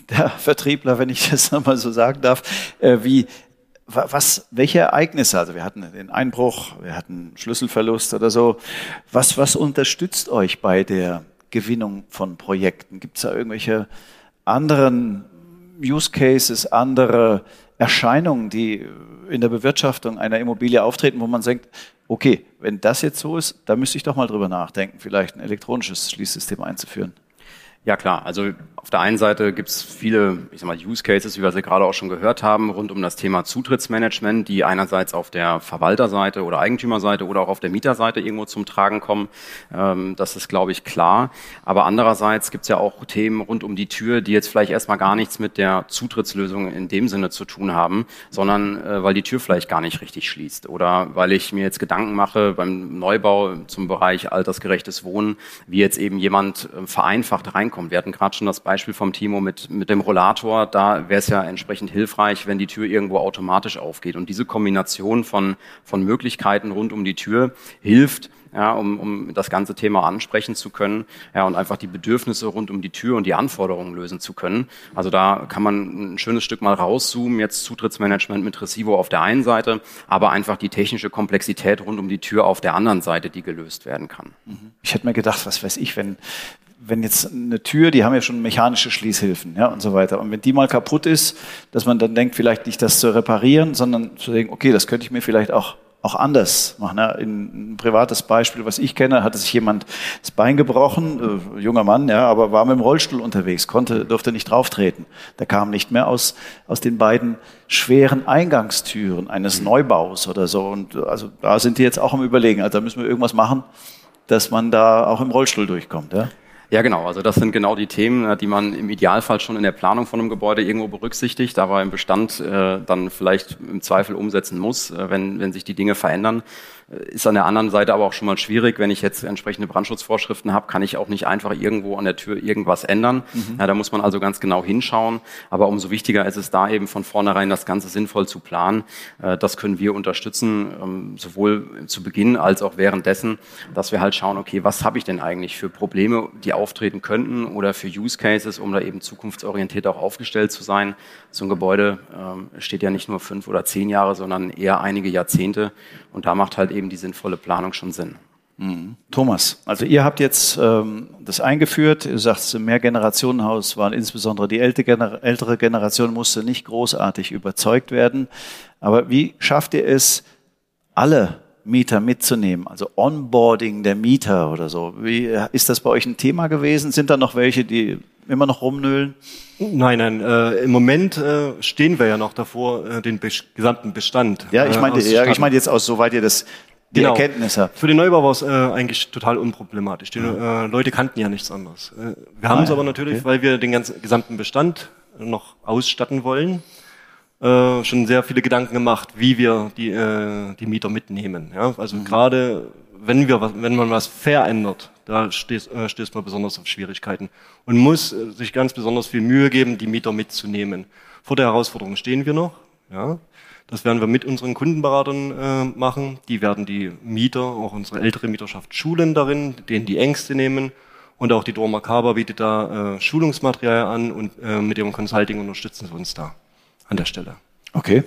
der Vertriebler, wenn ich das nochmal so sagen darf. Äh, wie, was, welche Ereignisse, also wir hatten den Einbruch, wir hatten Schlüsselverlust oder so, was, was unterstützt euch bei der Gewinnung von Projekten? Gibt es da irgendwelche anderen Use Cases, andere Erscheinungen, die in der Bewirtschaftung einer Immobilie auftreten, wo man denkt, okay, wenn das jetzt so ist, da müsste ich doch mal drüber nachdenken, vielleicht ein elektronisches Schließsystem einzuführen. Ja klar, also auf der einen Seite gibt es viele, ich sag mal, Use Cases, wie wir sie gerade auch schon gehört haben, rund um das Thema Zutrittsmanagement, die einerseits auf der Verwalterseite oder Eigentümerseite oder auch auf der Mieterseite irgendwo zum Tragen kommen. Ähm, das ist, glaube ich, klar. Aber andererseits gibt es ja auch Themen rund um die Tür, die jetzt vielleicht erstmal gar nichts mit der Zutrittslösung in dem Sinne zu tun haben, sondern äh, weil die Tür vielleicht gar nicht richtig schließt oder weil ich mir jetzt Gedanken mache beim Neubau zum Bereich altersgerechtes Wohnen, wie jetzt eben jemand äh, vereinfacht reinkommt. Wir hatten gerade schon das Beispiel vom Timo mit, mit dem Rollator, da wäre es ja entsprechend hilfreich, wenn die Tür irgendwo automatisch aufgeht. Und diese Kombination von, von Möglichkeiten rund um die Tür hilft, ja, um, um das ganze Thema ansprechen zu können ja, und einfach die Bedürfnisse rund um die Tür und die Anforderungen lösen zu können. Also da kann man ein schönes Stück mal rauszoomen, jetzt Zutrittsmanagement mit Recivo auf der einen Seite, aber einfach die technische Komplexität rund um die Tür auf der anderen Seite, die gelöst werden kann. Ich hätte mir gedacht, was weiß ich, wenn, wenn jetzt eine Tür, die haben ja schon mechanische Schließhilfen ja, und so weiter. Und wenn die mal kaputt ist, dass man dann denkt, vielleicht nicht das zu reparieren, sondern zu denken, okay, das könnte ich mir vielleicht auch auch anders machen. Ja, ein privates Beispiel, was ich kenne, hatte sich jemand das Bein gebrochen, äh, junger Mann, ja, aber war mit dem Rollstuhl unterwegs, konnte, durfte nicht drauftreten. Der kam nicht mehr aus, aus den beiden schweren Eingangstüren eines Neubaus oder so. Und also da sind die jetzt auch am Überlegen. Also da müssen wir irgendwas machen, dass man da auch im Rollstuhl durchkommt. Ja? Ja, genau. Also das sind genau die Themen, äh, die man im Idealfall schon in der Planung von einem Gebäude irgendwo berücksichtigt, aber im Bestand äh, dann vielleicht im Zweifel umsetzen muss, äh, wenn, wenn sich die Dinge verändern. Ist an der anderen Seite aber auch schon mal schwierig, wenn ich jetzt entsprechende Brandschutzvorschriften habe, kann ich auch nicht einfach irgendwo an der Tür irgendwas ändern. Mhm. Ja, da muss man also ganz genau hinschauen. Aber umso wichtiger ist es da eben von vornherein das Ganze sinnvoll zu planen. Äh, das können wir unterstützen, ähm, sowohl zu Beginn als auch währenddessen, dass wir halt schauen, okay, was habe ich denn eigentlich für Probleme, die auftreten könnten oder für Use Cases, um da eben zukunftsorientiert auch aufgestellt zu sein. So ein Gebäude ähm, steht ja nicht nur fünf oder zehn Jahre, sondern eher einige Jahrzehnte. Und da macht halt eben die sinnvolle Planung schon Sinn. Mhm. Thomas, also ihr habt jetzt ähm, das eingeführt, du sagst, im Mehrgenerationenhaus waren insbesondere die ältere Generation musste nicht großartig überzeugt werden. Aber wie schafft ihr es, alle Mieter mitzunehmen, also Onboarding der Mieter oder so? Wie ist das bei euch ein Thema gewesen? Sind da noch welche, die immer noch rumnöhlen? Nein, nein. Äh, Im Moment äh, stehen wir ja noch davor, äh, den be gesamten Bestand. Ja, ich meine, äh, ja, ich meine jetzt aus, soweit ihr das die genau. Erkenntnis habt. Für den Neubau war es äh, eigentlich total unproblematisch. Die äh, Leute kannten ja nichts anderes. Äh, wir ah, haben es aber natürlich, okay. weil wir den ganzen gesamten Bestand noch ausstatten wollen, äh, schon sehr viele Gedanken gemacht, wie wir die, äh, die Mieter mitnehmen. Ja? Also mhm. gerade wenn wir was, wenn man was verändert, da stößt, äh, stößt man besonders auf Schwierigkeiten und muss äh, sich ganz besonders viel Mühe geben, die Mieter mitzunehmen. Vor der Herausforderung stehen wir noch. Ja, das werden wir mit unseren Kundenberatern äh, machen. Die werden die Mieter, auch unsere ältere Mieterschaft, schulen darin, denen die Ängste nehmen. Und auch die Dorma Kaba bietet da äh, Schulungsmaterial an und äh, mit ihrem Consulting unterstützen sie uns da an der Stelle. Okay.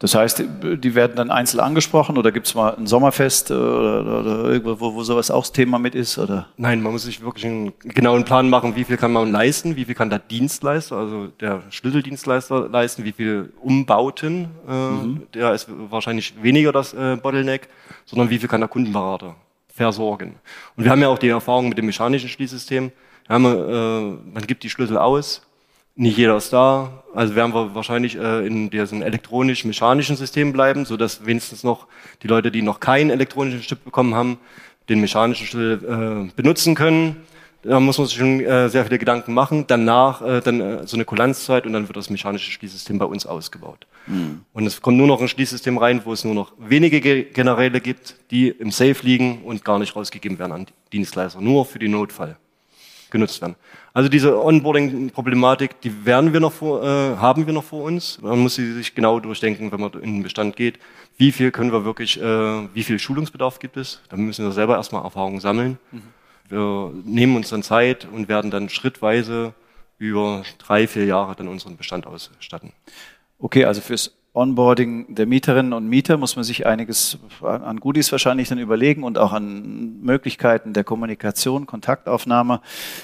Das heißt, die werden dann einzeln angesprochen oder gibt es mal ein Sommerfest oder, oder irgendwo, wo, wo sowas auch das Thema mit ist? Oder? Nein, man muss sich wirklich einen genauen Plan machen, wie viel kann man leisten, wie viel kann der Dienstleister, also der Schlüsseldienstleister leisten, wie viel Umbauten, äh, mhm. der ist wahrscheinlich weniger das äh, Bottleneck, sondern wie viel kann der Kundenberater versorgen. Und wir haben ja auch die Erfahrung mit dem mechanischen Schließsystem. Ja, man, äh, man gibt die Schlüssel aus, nicht jeder ist da, also werden wir wahrscheinlich äh, in diesem elektronisch-mechanischen System bleiben, so dass wenigstens noch die Leute, die noch keinen elektronischen Chip bekommen haben, den mechanischen Schlüssel äh, benutzen können. Da muss man sich schon äh, sehr viele Gedanken machen. Danach äh, dann äh, so eine Kulanzzeit und dann wird das mechanische Schließsystem bei uns ausgebaut. Mhm. Und es kommt nur noch ein Schließsystem rein, wo es nur noch wenige Generäle gibt, die im Safe liegen und gar nicht rausgegeben werden an Dienstleister, nur für den Notfall genutzt werden. Also diese Onboarding-Problematik, die werden wir noch vor, äh, haben wir noch vor uns. Man muss sie sich genau durchdenken, wenn man in den Bestand geht. Wie viel können wir wirklich, äh, wie viel Schulungsbedarf gibt es? Da müssen wir selber erstmal Erfahrungen sammeln. Mhm. Wir nehmen uns dann Zeit und werden dann schrittweise über drei, vier Jahre dann unseren Bestand ausstatten. Okay, also fürs Onboarding der Mieterinnen und Mieter muss man sich einiges an Goodies wahrscheinlich dann überlegen und auch an Möglichkeiten der Kommunikation, Kontaktaufnahme.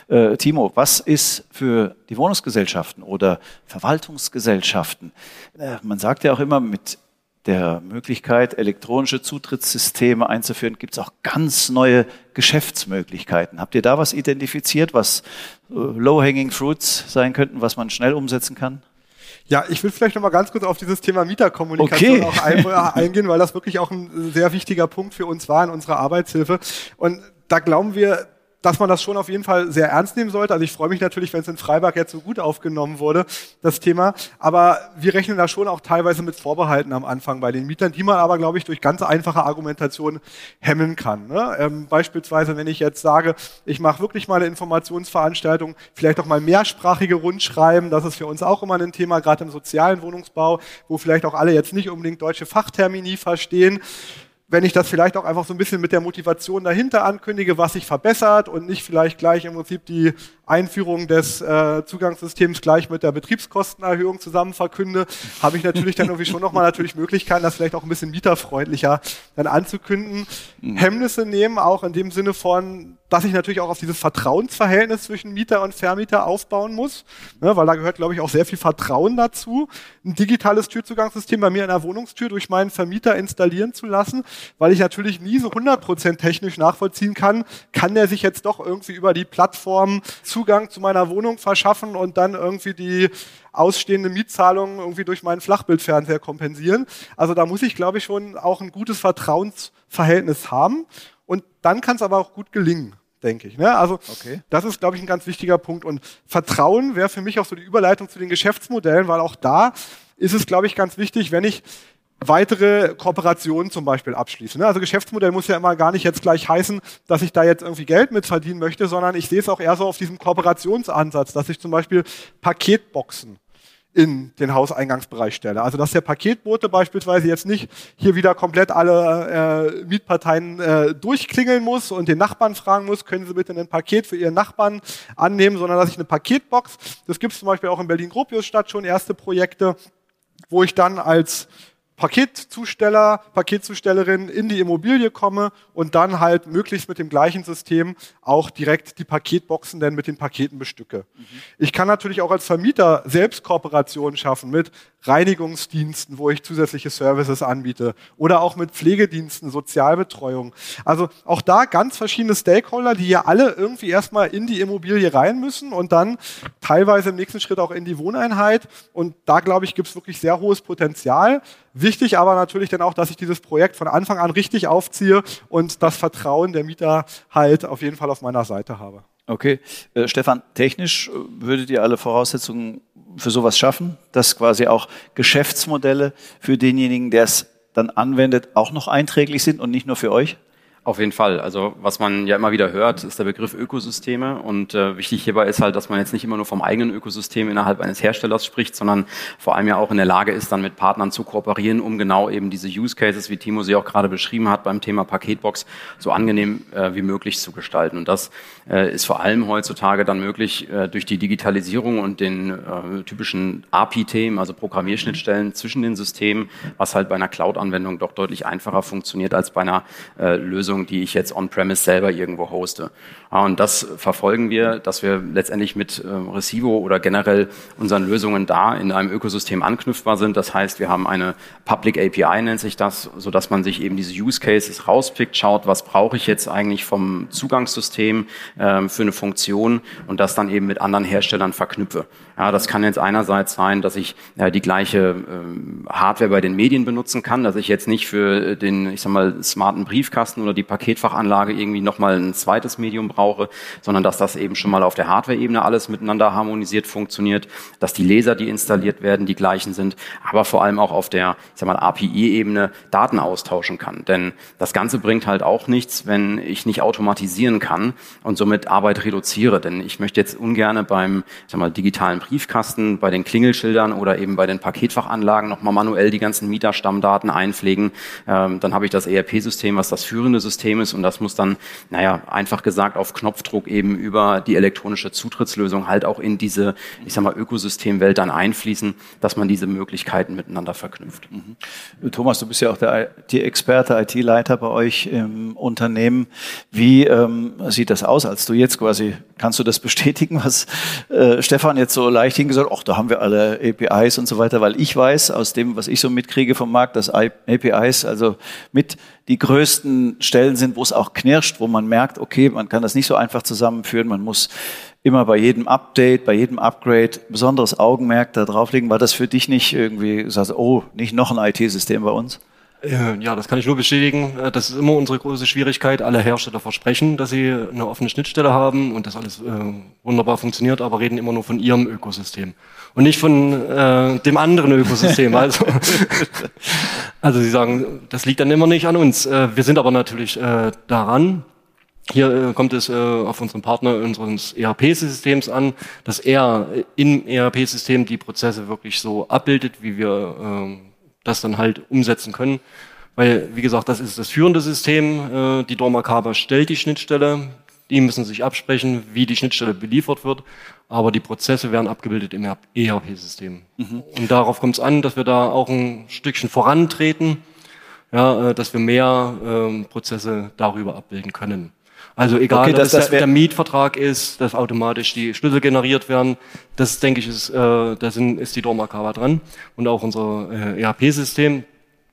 Äh, Timo, was ist für die Wohnungsgesellschaften oder Verwaltungsgesellschaften? Äh, man sagt ja auch immer, mit der Möglichkeit, elektronische Zutrittssysteme einzuführen, gibt es auch ganz neue Geschäftsmöglichkeiten. Habt ihr da was identifiziert, was äh, low-hanging fruits sein könnten, was man schnell umsetzen kann? Ja, ich will vielleicht noch mal ganz kurz auf dieses Thema Mieterkommunikation okay. auch ein, eingehen, weil das wirklich auch ein sehr wichtiger Punkt für uns war in unserer Arbeitshilfe. Und da glauben wir, dass man das schon auf jeden Fall sehr ernst nehmen sollte. Also ich freue mich natürlich, wenn es in Freiburg jetzt so gut aufgenommen wurde, das Thema. Aber wir rechnen da schon auch teilweise mit Vorbehalten am Anfang bei den Mietern, die man aber, glaube ich, durch ganz einfache Argumentation hemmen kann. Ne? Ähm, beispielsweise, wenn ich jetzt sage, ich mache wirklich mal eine Informationsveranstaltung, vielleicht auch mal mehrsprachige Rundschreiben, das ist für uns auch immer ein Thema, gerade im sozialen Wohnungsbau, wo vielleicht auch alle jetzt nicht unbedingt deutsche Fachtermini verstehen wenn ich das vielleicht auch einfach so ein bisschen mit der Motivation dahinter ankündige, was sich verbessert und nicht vielleicht gleich im Prinzip die Einführung des äh, Zugangssystems gleich mit der Betriebskostenerhöhung zusammen verkünde, habe ich natürlich dann irgendwie schon nochmal natürlich Möglichkeiten, das vielleicht auch ein bisschen mieterfreundlicher dann anzukünden. Mhm. Hemmnisse nehmen auch in dem Sinne von, dass ich natürlich auch auf dieses Vertrauensverhältnis zwischen Mieter und Vermieter aufbauen muss, ne, weil da gehört, glaube ich, auch sehr viel Vertrauen dazu, ein digitales Türzugangssystem bei mir in der Wohnungstür durch meinen Vermieter installieren zu lassen, weil ich natürlich nie so 100% technisch nachvollziehen kann, kann der sich jetzt doch irgendwie über die Plattform Zugang zu meiner Wohnung verschaffen und dann irgendwie die ausstehende Mietzahlung irgendwie durch meinen Flachbildfernseher kompensieren. Also da muss ich, glaube ich, schon auch ein gutes Vertrauensverhältnis haben. Und dann kann es aber auch gut gelingen denke ich. Ne? Also okay. das ist, glaube ich, ein ganz wichtiger Punkt. Und Vertrauen wäre für mich auch so die Überleitung zu den Geschäftsmodellen, weil auch da ist es, glaube ich, ganz wichtig, wenn ich weitere Kooperationen zum Beispiel abschließen. Ne? Also Geschäftsmodell muss ja immer gar nicht jetzt gleich heißen, dass ich da jetzt irgendwie Geld mit verdienen möchte, sondern ich sehe es auch eher so auf diesem Kooperationsansatz, dass ich zum Beispiel Paketboxen in den Hauseingangsbereich stelle. Also dass der Paketbote beispielsweise jetzt nicht hier wieder komplett alle äh, Mietparteien äh, durchklingeln muss und den Nachbarn fragen muss, können Sie bitte ein Paket für Ihren Nachbarn annehmen, sondern dass ich eine Paketbox, das gibt es zum Beispiel auch in Berlin-Gropiusstadt schon erste Projekte, wo ich dann als Paketzusteller, Paketzustellerin in die Immobilie komme und dann halt möglichst mit dem gleichen System auch direkt die Paketboxen dann mit den Paketen bestücke. Mhm. Ich kann natürlich auch als Vermieter selbst Kooperationen schaffen mit Reinigungsdiensten, wo ich zusätzliche Services anbiete oder auch mit Pflegediensten, Sozialbetreuung. Also auch da ganz verschiedene Stakeholder, die ja alle irgendwie erstmal in die Immobilie rein müssen und dann teilweise im nächsten Schritt auch in die Wohneinheit. Und da glaube ich, gibt es wirklich sehr hohes Potenzial. Wichtig aber natürlich dann auch, dass ich dieses Projekt von Anfang an richtig aufziehe und das Vertrauen der Mieter halt auf jeden Fall auf meiner Seite habe. Okay. Äh, Stefan, technisch äh, würdet ihr alle Voraussetzungen für sowas schaffen, dass quasi auch Geschäftsmodelle für denjenigen, der es dann anwendet, auch noch einträglich sind und nicht nur für euch? Auf jeden Fall. Also was man ja immer wieder hört, ist der Begriff Ökosysteme. Und äh, wichtig hierbei ist halt, dass man jetzt nicht immer nur vom eigenen Ökosystem innerhalb eines Herstellers spricht, sondern vor allem ja auch in der Lage ist, dann mit Partnern zu kooperieren, um genau eben diese Use Cases, wie Timo sie auch gerade beschrieben hat, beim Thema Paketbox so angenehm äh, wie möglich zu gestalten. Und das äh, ist vor allem heutzutage dann möglich äh, durch die Digitalisierung und den äh, typischen API-Themen, also Programmierschnittstellen zwischen den Systemen, was halt bei einer Cloud-Anwendung doch deutlich einfacher funktioniert als bei einer äh, Lösung Lösung, die ich jetzt on-premise selber irgendwo hoste. Und das verfolgen wir, dass wir letztendlich mit äh, Recivo oder generell unseren Lösungen da in einem Ökosystem anknüpfbar sind. Das heißt, wir haben eine Public API, nennt sich das, so dass man sich eben diese Use Cases rauspickt, schaut, was brauche ich jetzt eigentlich vom Zugangssystem äh, für eine Funktion und das dann eben mit anderen Herstellern verknüpfe. Ja, das kann jetzt einerseits sein, dass ich äh, die gleiche äh, Hardware bei den Medien benutzen kann, dass ich jetzt nicht für den, ich sag mal, smarten Briefkasten oder die Paketfachanlage irgendwie nochmal ein zweites Medium brauche, sondern dass das eben schon mal auf der Hardware-Ebene alles miteinander harmonisiert funktioniert, dass die Laser, die installiert werden, die gleichen sind, aber vor allem auch auf der, ich sag mal, API-Ebene Daten austauschen kann. Denn das Ganze bringt halt auch nichts, wenn ich nicht automatisieren kann und somit Arbeit reduziere. Denn ich möchte jetzt ungern beim, ich sag mal, digitalen Briefkasten, bei den Klingelschildern oder eben bei den Paketfachanlagen nochmal manuell die ganzen Mieterstammdaten einpflegen. Ähm, dann habe ich das ERP-System, was das führende System ist und das muss dann, naja, einfach gesagt auf Knopfdruck eben über die elektronische Zutrittslösung halt auch in diese, ich sag mal, Ökosystemwelt dann einfließen, dass man diese Möglichkeiten miteinander verknüpft. Mhm. Thomas, du bist ja auch der IT-Experte, IT-Leiter bei euch im Unternehmen. Wie ähm, sieht das aus, als du jetzt quasi, kannst du das bestätigen, was äh, Stefan jetzt so leicht hingesagt, ach, da haben wir alle APIs und so weiter, weil ich weiß aus dem, was ich so mitkriege vom Markt, dass APIs also mit die größten Stellen sind, wo es auch knirscht, wo man merkt, okay, man kann das nicht so einfach zusammenführen, man muss immer bei jedem Update, bei jedem Upgrade besonderes Augenmerk da drauflegen. War das für dich nicht irgendwie, sagst, oh, nicht noch ein IT-System bei uns? Äh, ja, das kann ich nur bestätigen. Äh, das ist immer unsere große Schwierigkeit. Alle Hersteller versprechen, dass sie eine offene Schnittstelle haben und dass alles äh, wunderbar funktioniert, aber reden immer nur von ihrem Ökosystem und nicht von äh, dem anderen Ökosystem. Also, also sie sagen, das liegt dann immer nicht an uns. Äh, wir sind aber natürlich äh, daran. Hier kommt es auf unseren Partner unseres ERP-Systems an, dass er im ERP-System die Prozesse wirklich so abbildet, wie wir äh, das dann halt umsetzen können. Weil, wie gesagt, das ist das führende System. Äh, die Dormakaba stellt die Schnittstelle. Die müssen sich absprechen, wie die Schnittstelle beliefert wird. Aber die Prozesse werden abgebildet im ERP-System. Mhm. Und darauf kommt es an, dass wir da auch ein Stückchen vorantreten, ja, äh, dass wir mehr ähm, Prozesse darüber abbilden können. Also egal, okay, dass das der, der, Mietvertrag ist, dass automatisch die Schlüssel generiert werden, das denke ich ist, äh, da sind, ist die Dormakava dran und auch unser äh, ERP-System.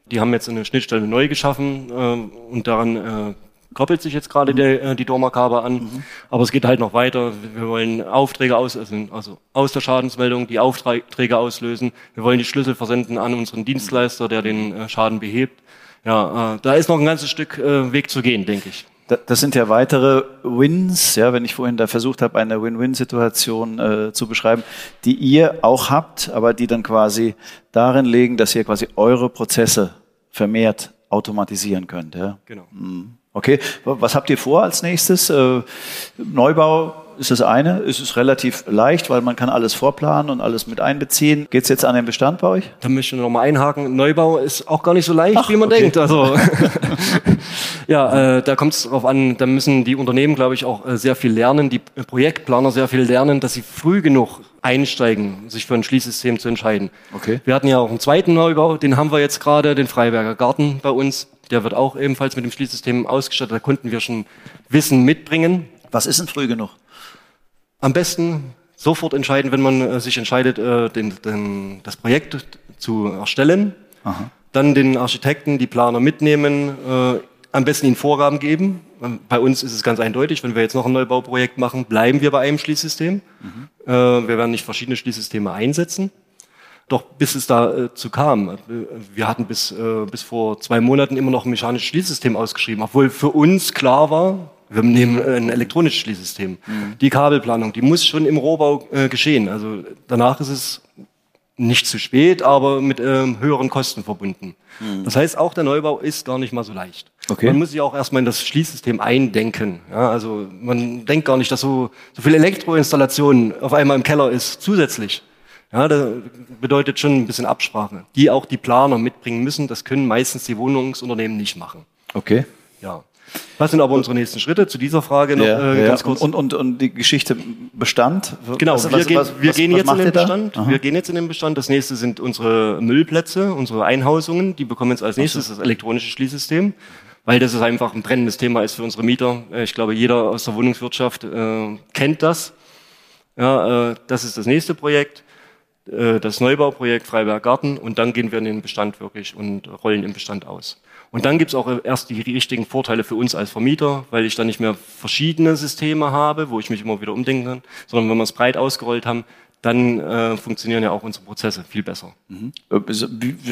Die haben jetzt eine Schnittstelle neu geschaffen äh, und daran äh, koppelt sich jetzt gerade mhm. die, äh, die Dormakaba an. Mhm. Aber es geht halt noch weiter. Wir wollen Aufträge aus, also, also aus der Schadensmeldung die Aufträge auslösen. Wir wollen die Schlüssel versenden an unseren Dienstleister, der den äh, Schaden behebt. Ja, äh, da ist noch ein ganzes Stück äh, Weg zu gehen, denke ich das sind ja weitere Wins, ja, wenn ich vorhin da versucht habe, eine Win-Win-Situation äh, zu beschreiben, die ihr auch habt, aber die dann quasi darin liegen, dass ihr quasi eure Prozesse vermehrt automatisieren könnt. Ja? Genau. Mhm. Okay, was habt ihr vor als nächstes? Äh, Neubau ist das eine. Es ist relativ leicht, weil man kann alles vorplanen und alles mit einbeziehen. Geht es jetzt an den Bestand bei euch? Da möchte ich noch mal einhaken. Neubau ist auch gar nicht so leicht, Ach, wie man okay. denkt. Also ja, äh, da kommt es darauf an. Da müssen die Unternehmen, glaube ich, auch äh, sehr viel lernen. Die Projektplaner sehr viel lernen, dass sie früh genug einsteigen, sich für ein Schließsystem zu entscheiden. Okay. Wir hatten ja auch einen zweiten Neubau, den haben wir jetzt gerade, den Freiberger Garten bei uns. Der wird auch ebenfalls mit dem Schließsystem ausgestattet. Da konnten wir schon Wissen mitbringen. Was ist denn früh genug? Am besten sofort entscheiden, wenn man äh, sich entscheidet, äh, den, den, das Projekt zu erstellen. Aha. Dann den Architekten, die Planer mitnehmen, äh, am besten ihnen Vorgaben geben. Bei uns ist es ganz eindeutig, wenn wir jetzt noch ein Neubauprojekt machen, bleiben wir bei einem Schließsystem. Mhm. Äh, wir werden nicht verschiedene Schließsysteme einsetzen. Doch bis es dazu äh, kam, äh, wir hatten bis, bis vor zwei Monaten immer noch ein mechanisches Schließsystem ausgeschrieben, obwohl für uns klar war, wir nehmen ein elektronisches Schließsystem. Mhm. Die Kabelplanung, die muss schon im Rohbau geschehen. Also danach ist es nicht zu spät, aber mit ähm, höheren Kosten verbunden. Mhm. Das heißt, auch der Neubau ist gar nicht mal so leicht. Okay. Man muss sich auch erstmal in das Schließsystem eindenken. Ja, also man denkt gar nicht, dass so, so viel Elektroinstallation auf einmal im Keller ist, zusätzlich. Ja, das bedeutet schon ein bisschen Absprache, die auch die Planer mitbringen müssen. Das können meistens die Wohnungsunternehmen nicht machen. Okay. Ja. Was sind aber unsere nächsten Schritte zu dieser Frage noch ja, äh, ganz ja. kurz? Und, und, und die Geschichte Bestand? Genau, was, wir, was, gehen, was, wir gehen jetzt in den Bestand. Wir gehen jetzt in den Bestand. Das nächste sind unsere Müllplätze, unsere Einhausungen. Die bekommen jetzt als nächstes das elektronische Schließsystem, weil das ist einfach ein brennendes Thema ist für unsere Mieter. Äh, ich glaube, jeder aus der Wohnungswirtschaft äh, kennt das. Ja, äh, das ist das nächste Projekt äh, das Neubauprojekt Freiberg Garten und dann gehen wir in den Bestand wirklich und rollen im Bestand aus. Und dann gibt's auch erst die richtigen Vorteile für uns als Vermieter, weil ich dann nicht mehr verschiedene Systeme habe, wo ich mich immer wieder umdenken kann, sondern wenn wir es breit ausgerollt haben, dann äh, funktionieren ja auch unsere Prozesse viel besser. Mhm.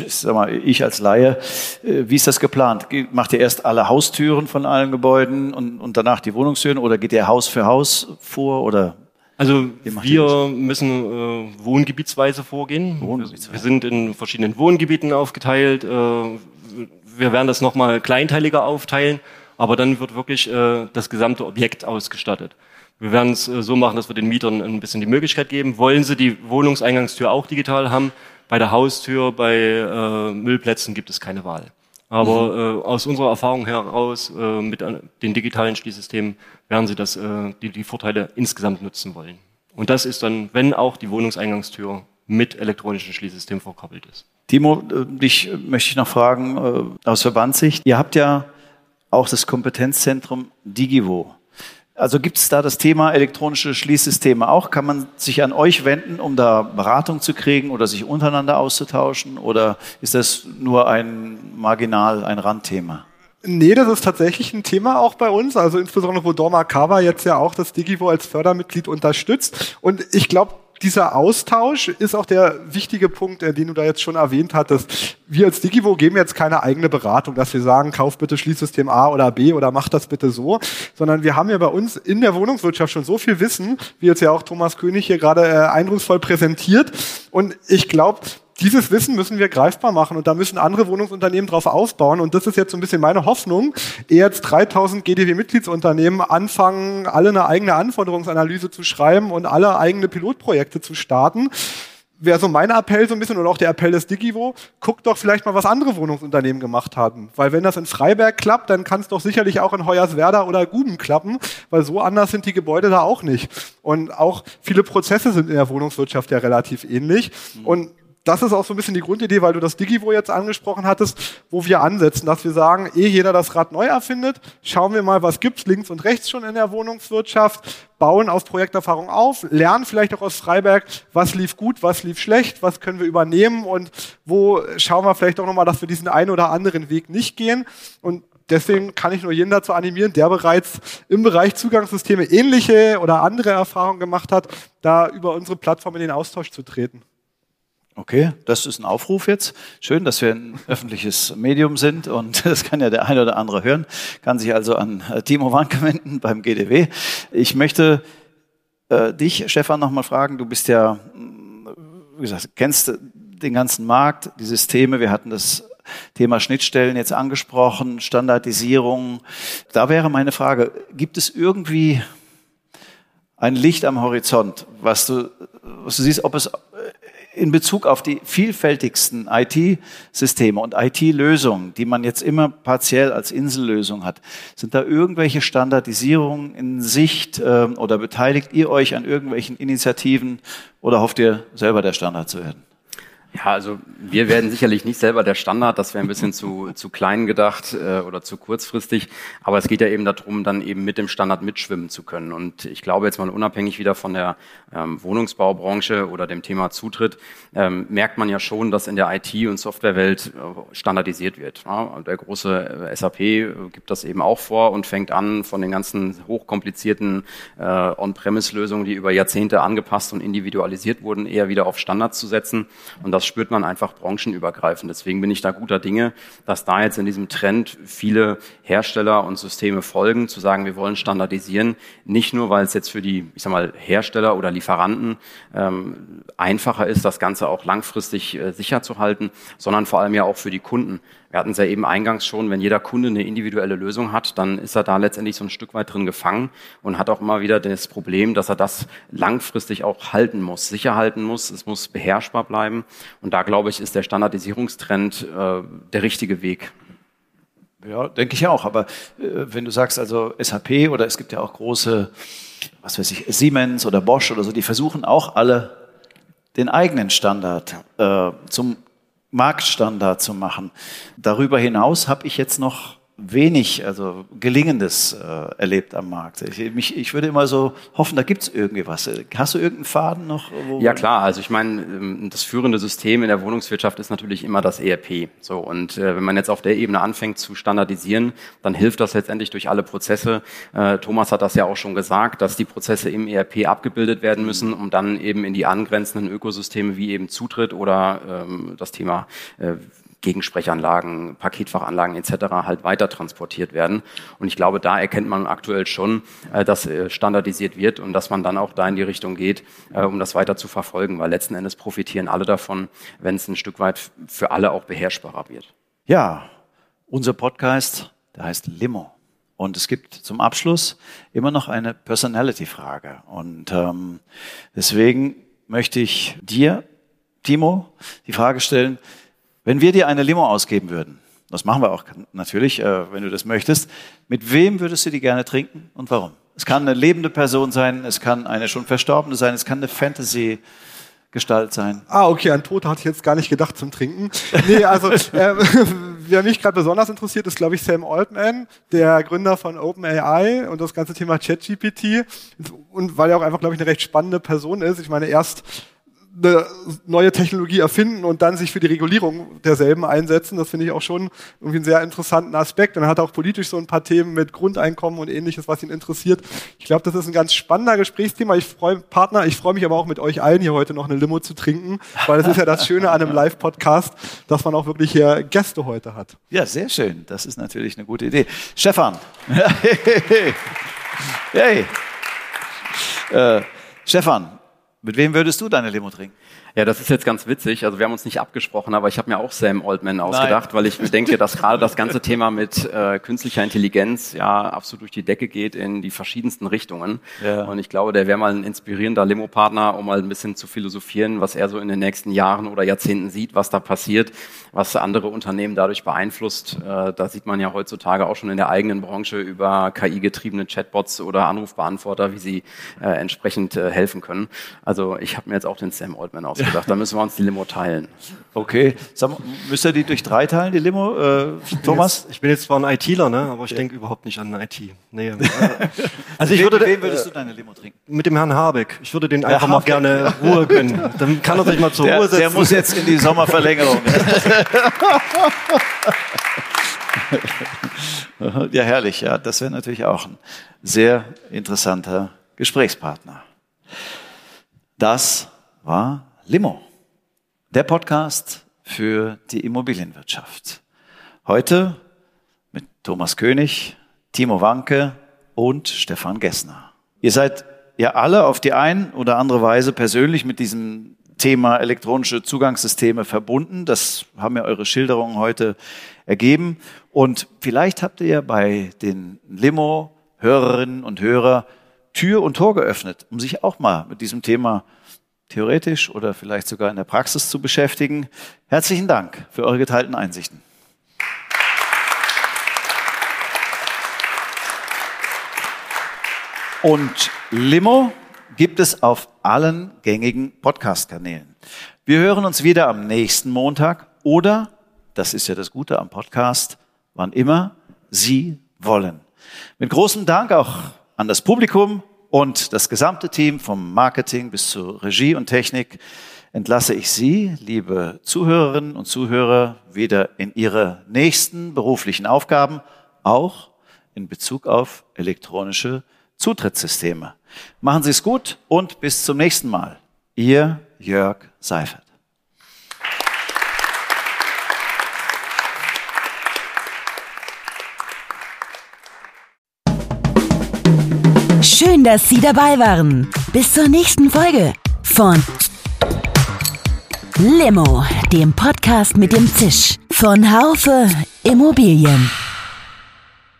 Sag mal, ich als Laie, äh, wie ist das geplant? Macht ihr erst alle Haustüren von allen Gebäuden und, und danach die Wohnungstüren oder geht ihr Haus für Haus vor oder? Also wir müssen äh, wohngebietsweise vorgehen. Wohngebietsweise. Wir sind in verschiedenen Wohngebieten aufgeteilt. Äh, wir werden das nochmal kleinteiliger aufteilen, aber dann wird wirklich äh, das gesamte Objekt ausgestattet. Wir werden es äh, so machen, dass wir den Mietern ein bisschen die Möglichkeit geben. Wollen sie die Wohnungseingangstür auch digital haben? Bei der Haustür, bei äh, Müllplätzen gibt es keine Wahl. Aber mhm. äh, aus unserer Erfahrung heraus äh, mit äh, den digitalen Schließsystemen werden sie das, äh, die, die Vorteile insgesamt nutzen wollen. Und das ist dann, wenn auch die Wohnungseingangstür mit elektronischen Schließsystemen verkoppelt ist. Timo, äh, dich möchte ich noch fragen äh, aus Verbandssicht. Ihr habt ja auch das Kompetenzzentrum Digivo. Also gibt es da das Thema elektronische Schließsysteme auch? Kann man sich an euch wenden, um da Beratung zu kriegen oder sich untereinander auszutauschen? Oder ist das nur ein marginal, ein Randthema? Nee, das ist tatsächlich ein Thema auch bei uns, also insbesondere wo Dorma Kava jetzt ja auch das Digivo als Fördermitglied unterstützt. Und ich glaube, dieser Austausch ist auch der wichtige Punkt, äh, den du da jetzt schon erwähnt hattest. Wir als Digivo geben jetzt keine eigene Beratung, dass wir sagen, kauf bitte Schließsystem A oder B oder mach das bitte so, sondern wir haben ja bei uns in der Wohnungswirtschaft schon so viel Wissen, wie jetzt ja auch Thomas König hier gerade äh, eindrucksvoll präsentiert. Und ich glaube, dieses Wissen müssen wir greifbar machen und da müssen andere Wohnungsunternehmen drauf aufbauen. Und das ist jetzt so ein bisschen meine Hoffnung, ehe jetzt 3000 GDW-Mitgliedsunternehmen anfangen, alle eine eigene Anforderungsanalyse zu schreiben und alle eigene Pilotprojekte zu starten. Wäre so mein Appell so ein bisschen oder auch der Appell des Digivo, guckt doch vielleicht mal, was andere Wohnungsunternehmen gemacht haben. Weil wenn das in Freiberg klappt, dann kann es doch sicherlich auch in Hoyerswerda oder Guben klappen, weil so anders sind die Gebäude da auch nicht. Und auch viele Prozesse sind in der Wohnungswirtschaft ja relativ ähnlich. Und das ist auch so ein bisschen die Grundidee, weil du das Digivo jetzt angesprochen hattest, wo wir ansetzen, dass wir sagen, ehe jeder das Rad neu erfindet, schauen wir mal, was gibt's links und rechts schon in der Wohnungswirtschaft, bauen auf Projekterfahrung auf, lernen vielleicht auch aus Freiberg, was lief gut, was lief schlecht, was können wir übernehmen und wo schauen wir vielleicht auch nochmal, dass wir diesen einen oder anderen Weg nicht gehen und Deswegen kann ich nur jeden dazu animieren, der bereits im Bereich Zugangssysteme ähnliche oder andere Erfahrungen gemacht hat, da über unsere Plattform in den Austausch zu treten. Okay, das ist ein Aufruf jetzt. Schön, dass wir ein öffentliches Medium sind und das kann ja der eine oder andere hören. Kann sich also an äh, Timo Wanke wenden beim GDW. Ich möchte äh, dich, Stefan, nochmal fragen. Du bist ja, wie gesagt, kennst den ganzen Markt, die Systeme. Wir hatten das Thema Schnittstellen jetzt angesprochen, Standardisierung. Da wäre meine Frage, gibt es irgendwie ein Licht am Horizont, was du, was du siehst, ob es in Bezug auf die vielfältigsten IT-Systeme und IT-Lösungen, die man jetzt immer partiell als Insellösung hat, sind da irgendwelche Standardisierungen in Sicht äh, oder beteiligt ihr euch an irgendwelchen Initiativen oder hofft ihr selber der Standard zu werden? Ja, also wir werden sicherlich nicht selber der Standard, das wäre ein bisschen zu, zu klein gedacht äh, oder zu kurzfristig, aber es geht ja eben darum, dann eben mit dem Standard mitschwimmen zu können. Und ich glaube jetzt mal unabhängig wieder von der ähm, Wohnungsbaubranche oder dem Thema Zutritt, ähm, merkt man ja schon, dass in der IT- und Softwarewelt äh, standardisiert wird. Ja? Der große äh, SAP äh, gibt das eben auch vor und fängt an, von den ganzen hochkomplizierten äh, On-Premise-Lösungen, die über Jahrzehnte angepasst und individualisiert wurden, eher wieder auf Standards zu setzen. Und das spürt man einfach branchenübergreifend. Deswegen bin ich da guter Dinge, dass da jetzt in diesem Trend viele Hersteller und Systeme folgen, zu sagen, wir wollen standardisieren. Nicht nur, weil es jetzt für die, ich sag mal, Hersteller oder Lieferanten ähm, einfacher ist, das Ganze auch langfristig äh, sicher zu halten, sondern vor allem ja auch für die Kunden. Wir hatten es ja eben eingangs schon, wenn jeder Kunde eine individuelle Lösung hat, dann ist er da letztendlich so ein Stück weit drin gefangen und hat auch immer wieder das Problem, dass er das langfristig auch halten muss, sicher halten muss, es muss beherrschbar bleiben. Und da glaube ich, ist der Standardisierungstrend äh, der richtige Weg. Ja, denke ich auch. Aber äh, wenn du sagst, also SAP oder es gibt ja auch große, was weiß ich, Siemens oder Bosch oder so, die versuchen auch alle den eigenen Standard äh, zum Marktstandard zu machen. Darüber hinaus habe ich jetzt noch wenig, also Gelingendes äh, erlebt am Markt. Ich, mich, ich würde immer so hoffen, da gibt's irgendwie was. Hast du irgendeinen Faden noch? ja klar, also ich meine, ähm, das führende System in der Wohnungswirtschaft ist natürlich immer das ERP. So und äh, wenn man jetzt auf der Ebene anfängt zu standardisieren, dann hilft das letztendlich durch alle Prozesse. Äh, Thomas hat das ja auch schon gesagt, dass die Prozesse im ERP abgebildet werden müssen, um dann eben in die angrenzenden Ökosysteme wie eben Zutritt oder ähm, das Thema äh, Gegensprechanlagen, Paketfachanlagen etc. halt weiter transportiert werden. Und ich glaube, da erkennt man aktuell schon, äh, dass äh, standardisiert wird und dass man dann auch da in die Richtung geht, äh, um das weiter zu verfolgen, weil letzten Endes profitieren alle davon, wenn es ein Stück weit für alle auch beherrschbarer wird. Ja, unser Podcast, der heißt Limo. Und es gibt zum Abschluss immer noch eine Personality-Frage. Und ähm, deswegen möchte ich dir, Timo, die Frage stellen, wenn wir dir eine Limo ausgeben würden, das machen wir auch natürlich, äh, wenn du das möchtest, mit wem würdest du die gerne trinken und warum? Es kann eine lebende Person sein, es kann eine schon verstorbene sein, es kann eine Fantasy Gestalt sein. Ah, okay, an Tote hatte ich jetzt gar nicht gedacht zum Trinken. Nee, also äh, wer mich gerade besonders interessiert, ist, glaube ich, Sam Altman, der Gründer von OpenAI und das ganze Thema ChatGPT. Und weil er auch einfach, glaube ich, eine recht spannende Person ist. Ich meine, erst eine neue Technologie erfinden und dann sich für die Regulierung derselben einsetzen. Das finde ich auch schon irgendwie einen sehr interessanten Aspekt. Und er hat auch politisch so ein paar Themen mit Grundeinkommen und ähnliches, was ihn interessiert. Ich glaube, das ist ein ganz spannender Gesprächsthema. Ich freue Partner, ich freue mich aber auch mit euch allen hier heute noch eine Limo zu trinken, weil das ist ja das Schöne an einem Live-Podcast, dass man auch wirklich hier Gäste heute hat. Ja, sehr schön. Das ist natürlich eine gute Idee. Stefan. hey. Äh, Stefan, mit wem würdest du deine Limo trinken? Ja, das ist jetzt ganz witzig. Also wir haben uns nicht abgesprochen, aber ich habe mir auch Sam Oldman ausgedacht, Nein. weil ich mir denke, dass gerade das ganze Thema mit äh, künstlicher Intelligenz ja absolut durch die Decke geht in die verschiedensten Richtungen. Ja. Und ich glaube, der wäre mal ein inspirierender Limo-Partner, um mal ein bisschen zu philosophieren, was er so in den nächsten Jahren oder Jahrzehnten sieht, was da passiert, was andere Unternehmen dadurch beeinflusst. Äh, da sieht man ja heutzutage auch schon in der eigenen Branche über KI-getriebene Chatbots oder Anrufbeantworter, wie sie äh, entsprechend äh, helfen können. Also ich habe mir jetzt auch den Sam Oldman ausgedacht gedacht, da müssen wir uns die Limo teilen. Okay. Sag, müsst ihr die durch drei teilen, die Limo, äh, Thomas? Ich bin jetzt zwar ein ITler, ne, aber ich ja. denke überhaupt nicht an IT. Nee. also ich würde, wem würdest du deine Limo trinken? Mit dem Herrn Habeck. Ich würde den einfach mal gerne Ruhe gönnen. Dann kann er sich mal zur der, Ruhe setzen. Der muss jetzt in die Sommerverlängerung. ja, herrlich. Ja, das wäre natürlich auch ein sehr interessanter Gesprächspartner. Das war Limo, der Podcast für die Immobilienwirtschaft. Heute mit Thomas König, Timo Wanke und Stefan Gessner. Ihr seid ja alle auf die ein oder andere Weise persönlich mit diesem Thema elektronische Zugangssysteme verbunden. Das haben ja eure Schilderungen heute ergeben. Und vielleicht habt ihr bei den Limo-Hörerinnen und Hörer Tür und Tor geöffnet, um sich auch mal mit diesem Thema theoretisch oder vielleicht sogar in der Praxis zu beschäftigen. Herzlichen Dank für eure geteilten Einsichten. Und Limo gibt es auf allen gängigen Podcast-Kanälen. Wir hören uns wieder am nächsten Montag oder, das ist ja das Gute am Podcast, wann immer Sie wollen. Mit großem Dank auch an das Publikum und das gesamte Team vom Marketing bis zur Regie und Technik entlasse ich Sie, liebe Zuhörerinnen und Zuhörer, wieder in Ihre nächsten beruflichen Aufgaben, auch in Bezug auf elektronische Zutrittssysteme. Machen Sie es gut und bis zum nächsten Mal. Ihr Jörg Seifert. Schön, dass Sie dabei waren. Bis zur nächsten Folge von Limo, dem Podcast mit dem Tisch von Haufe Immobilien.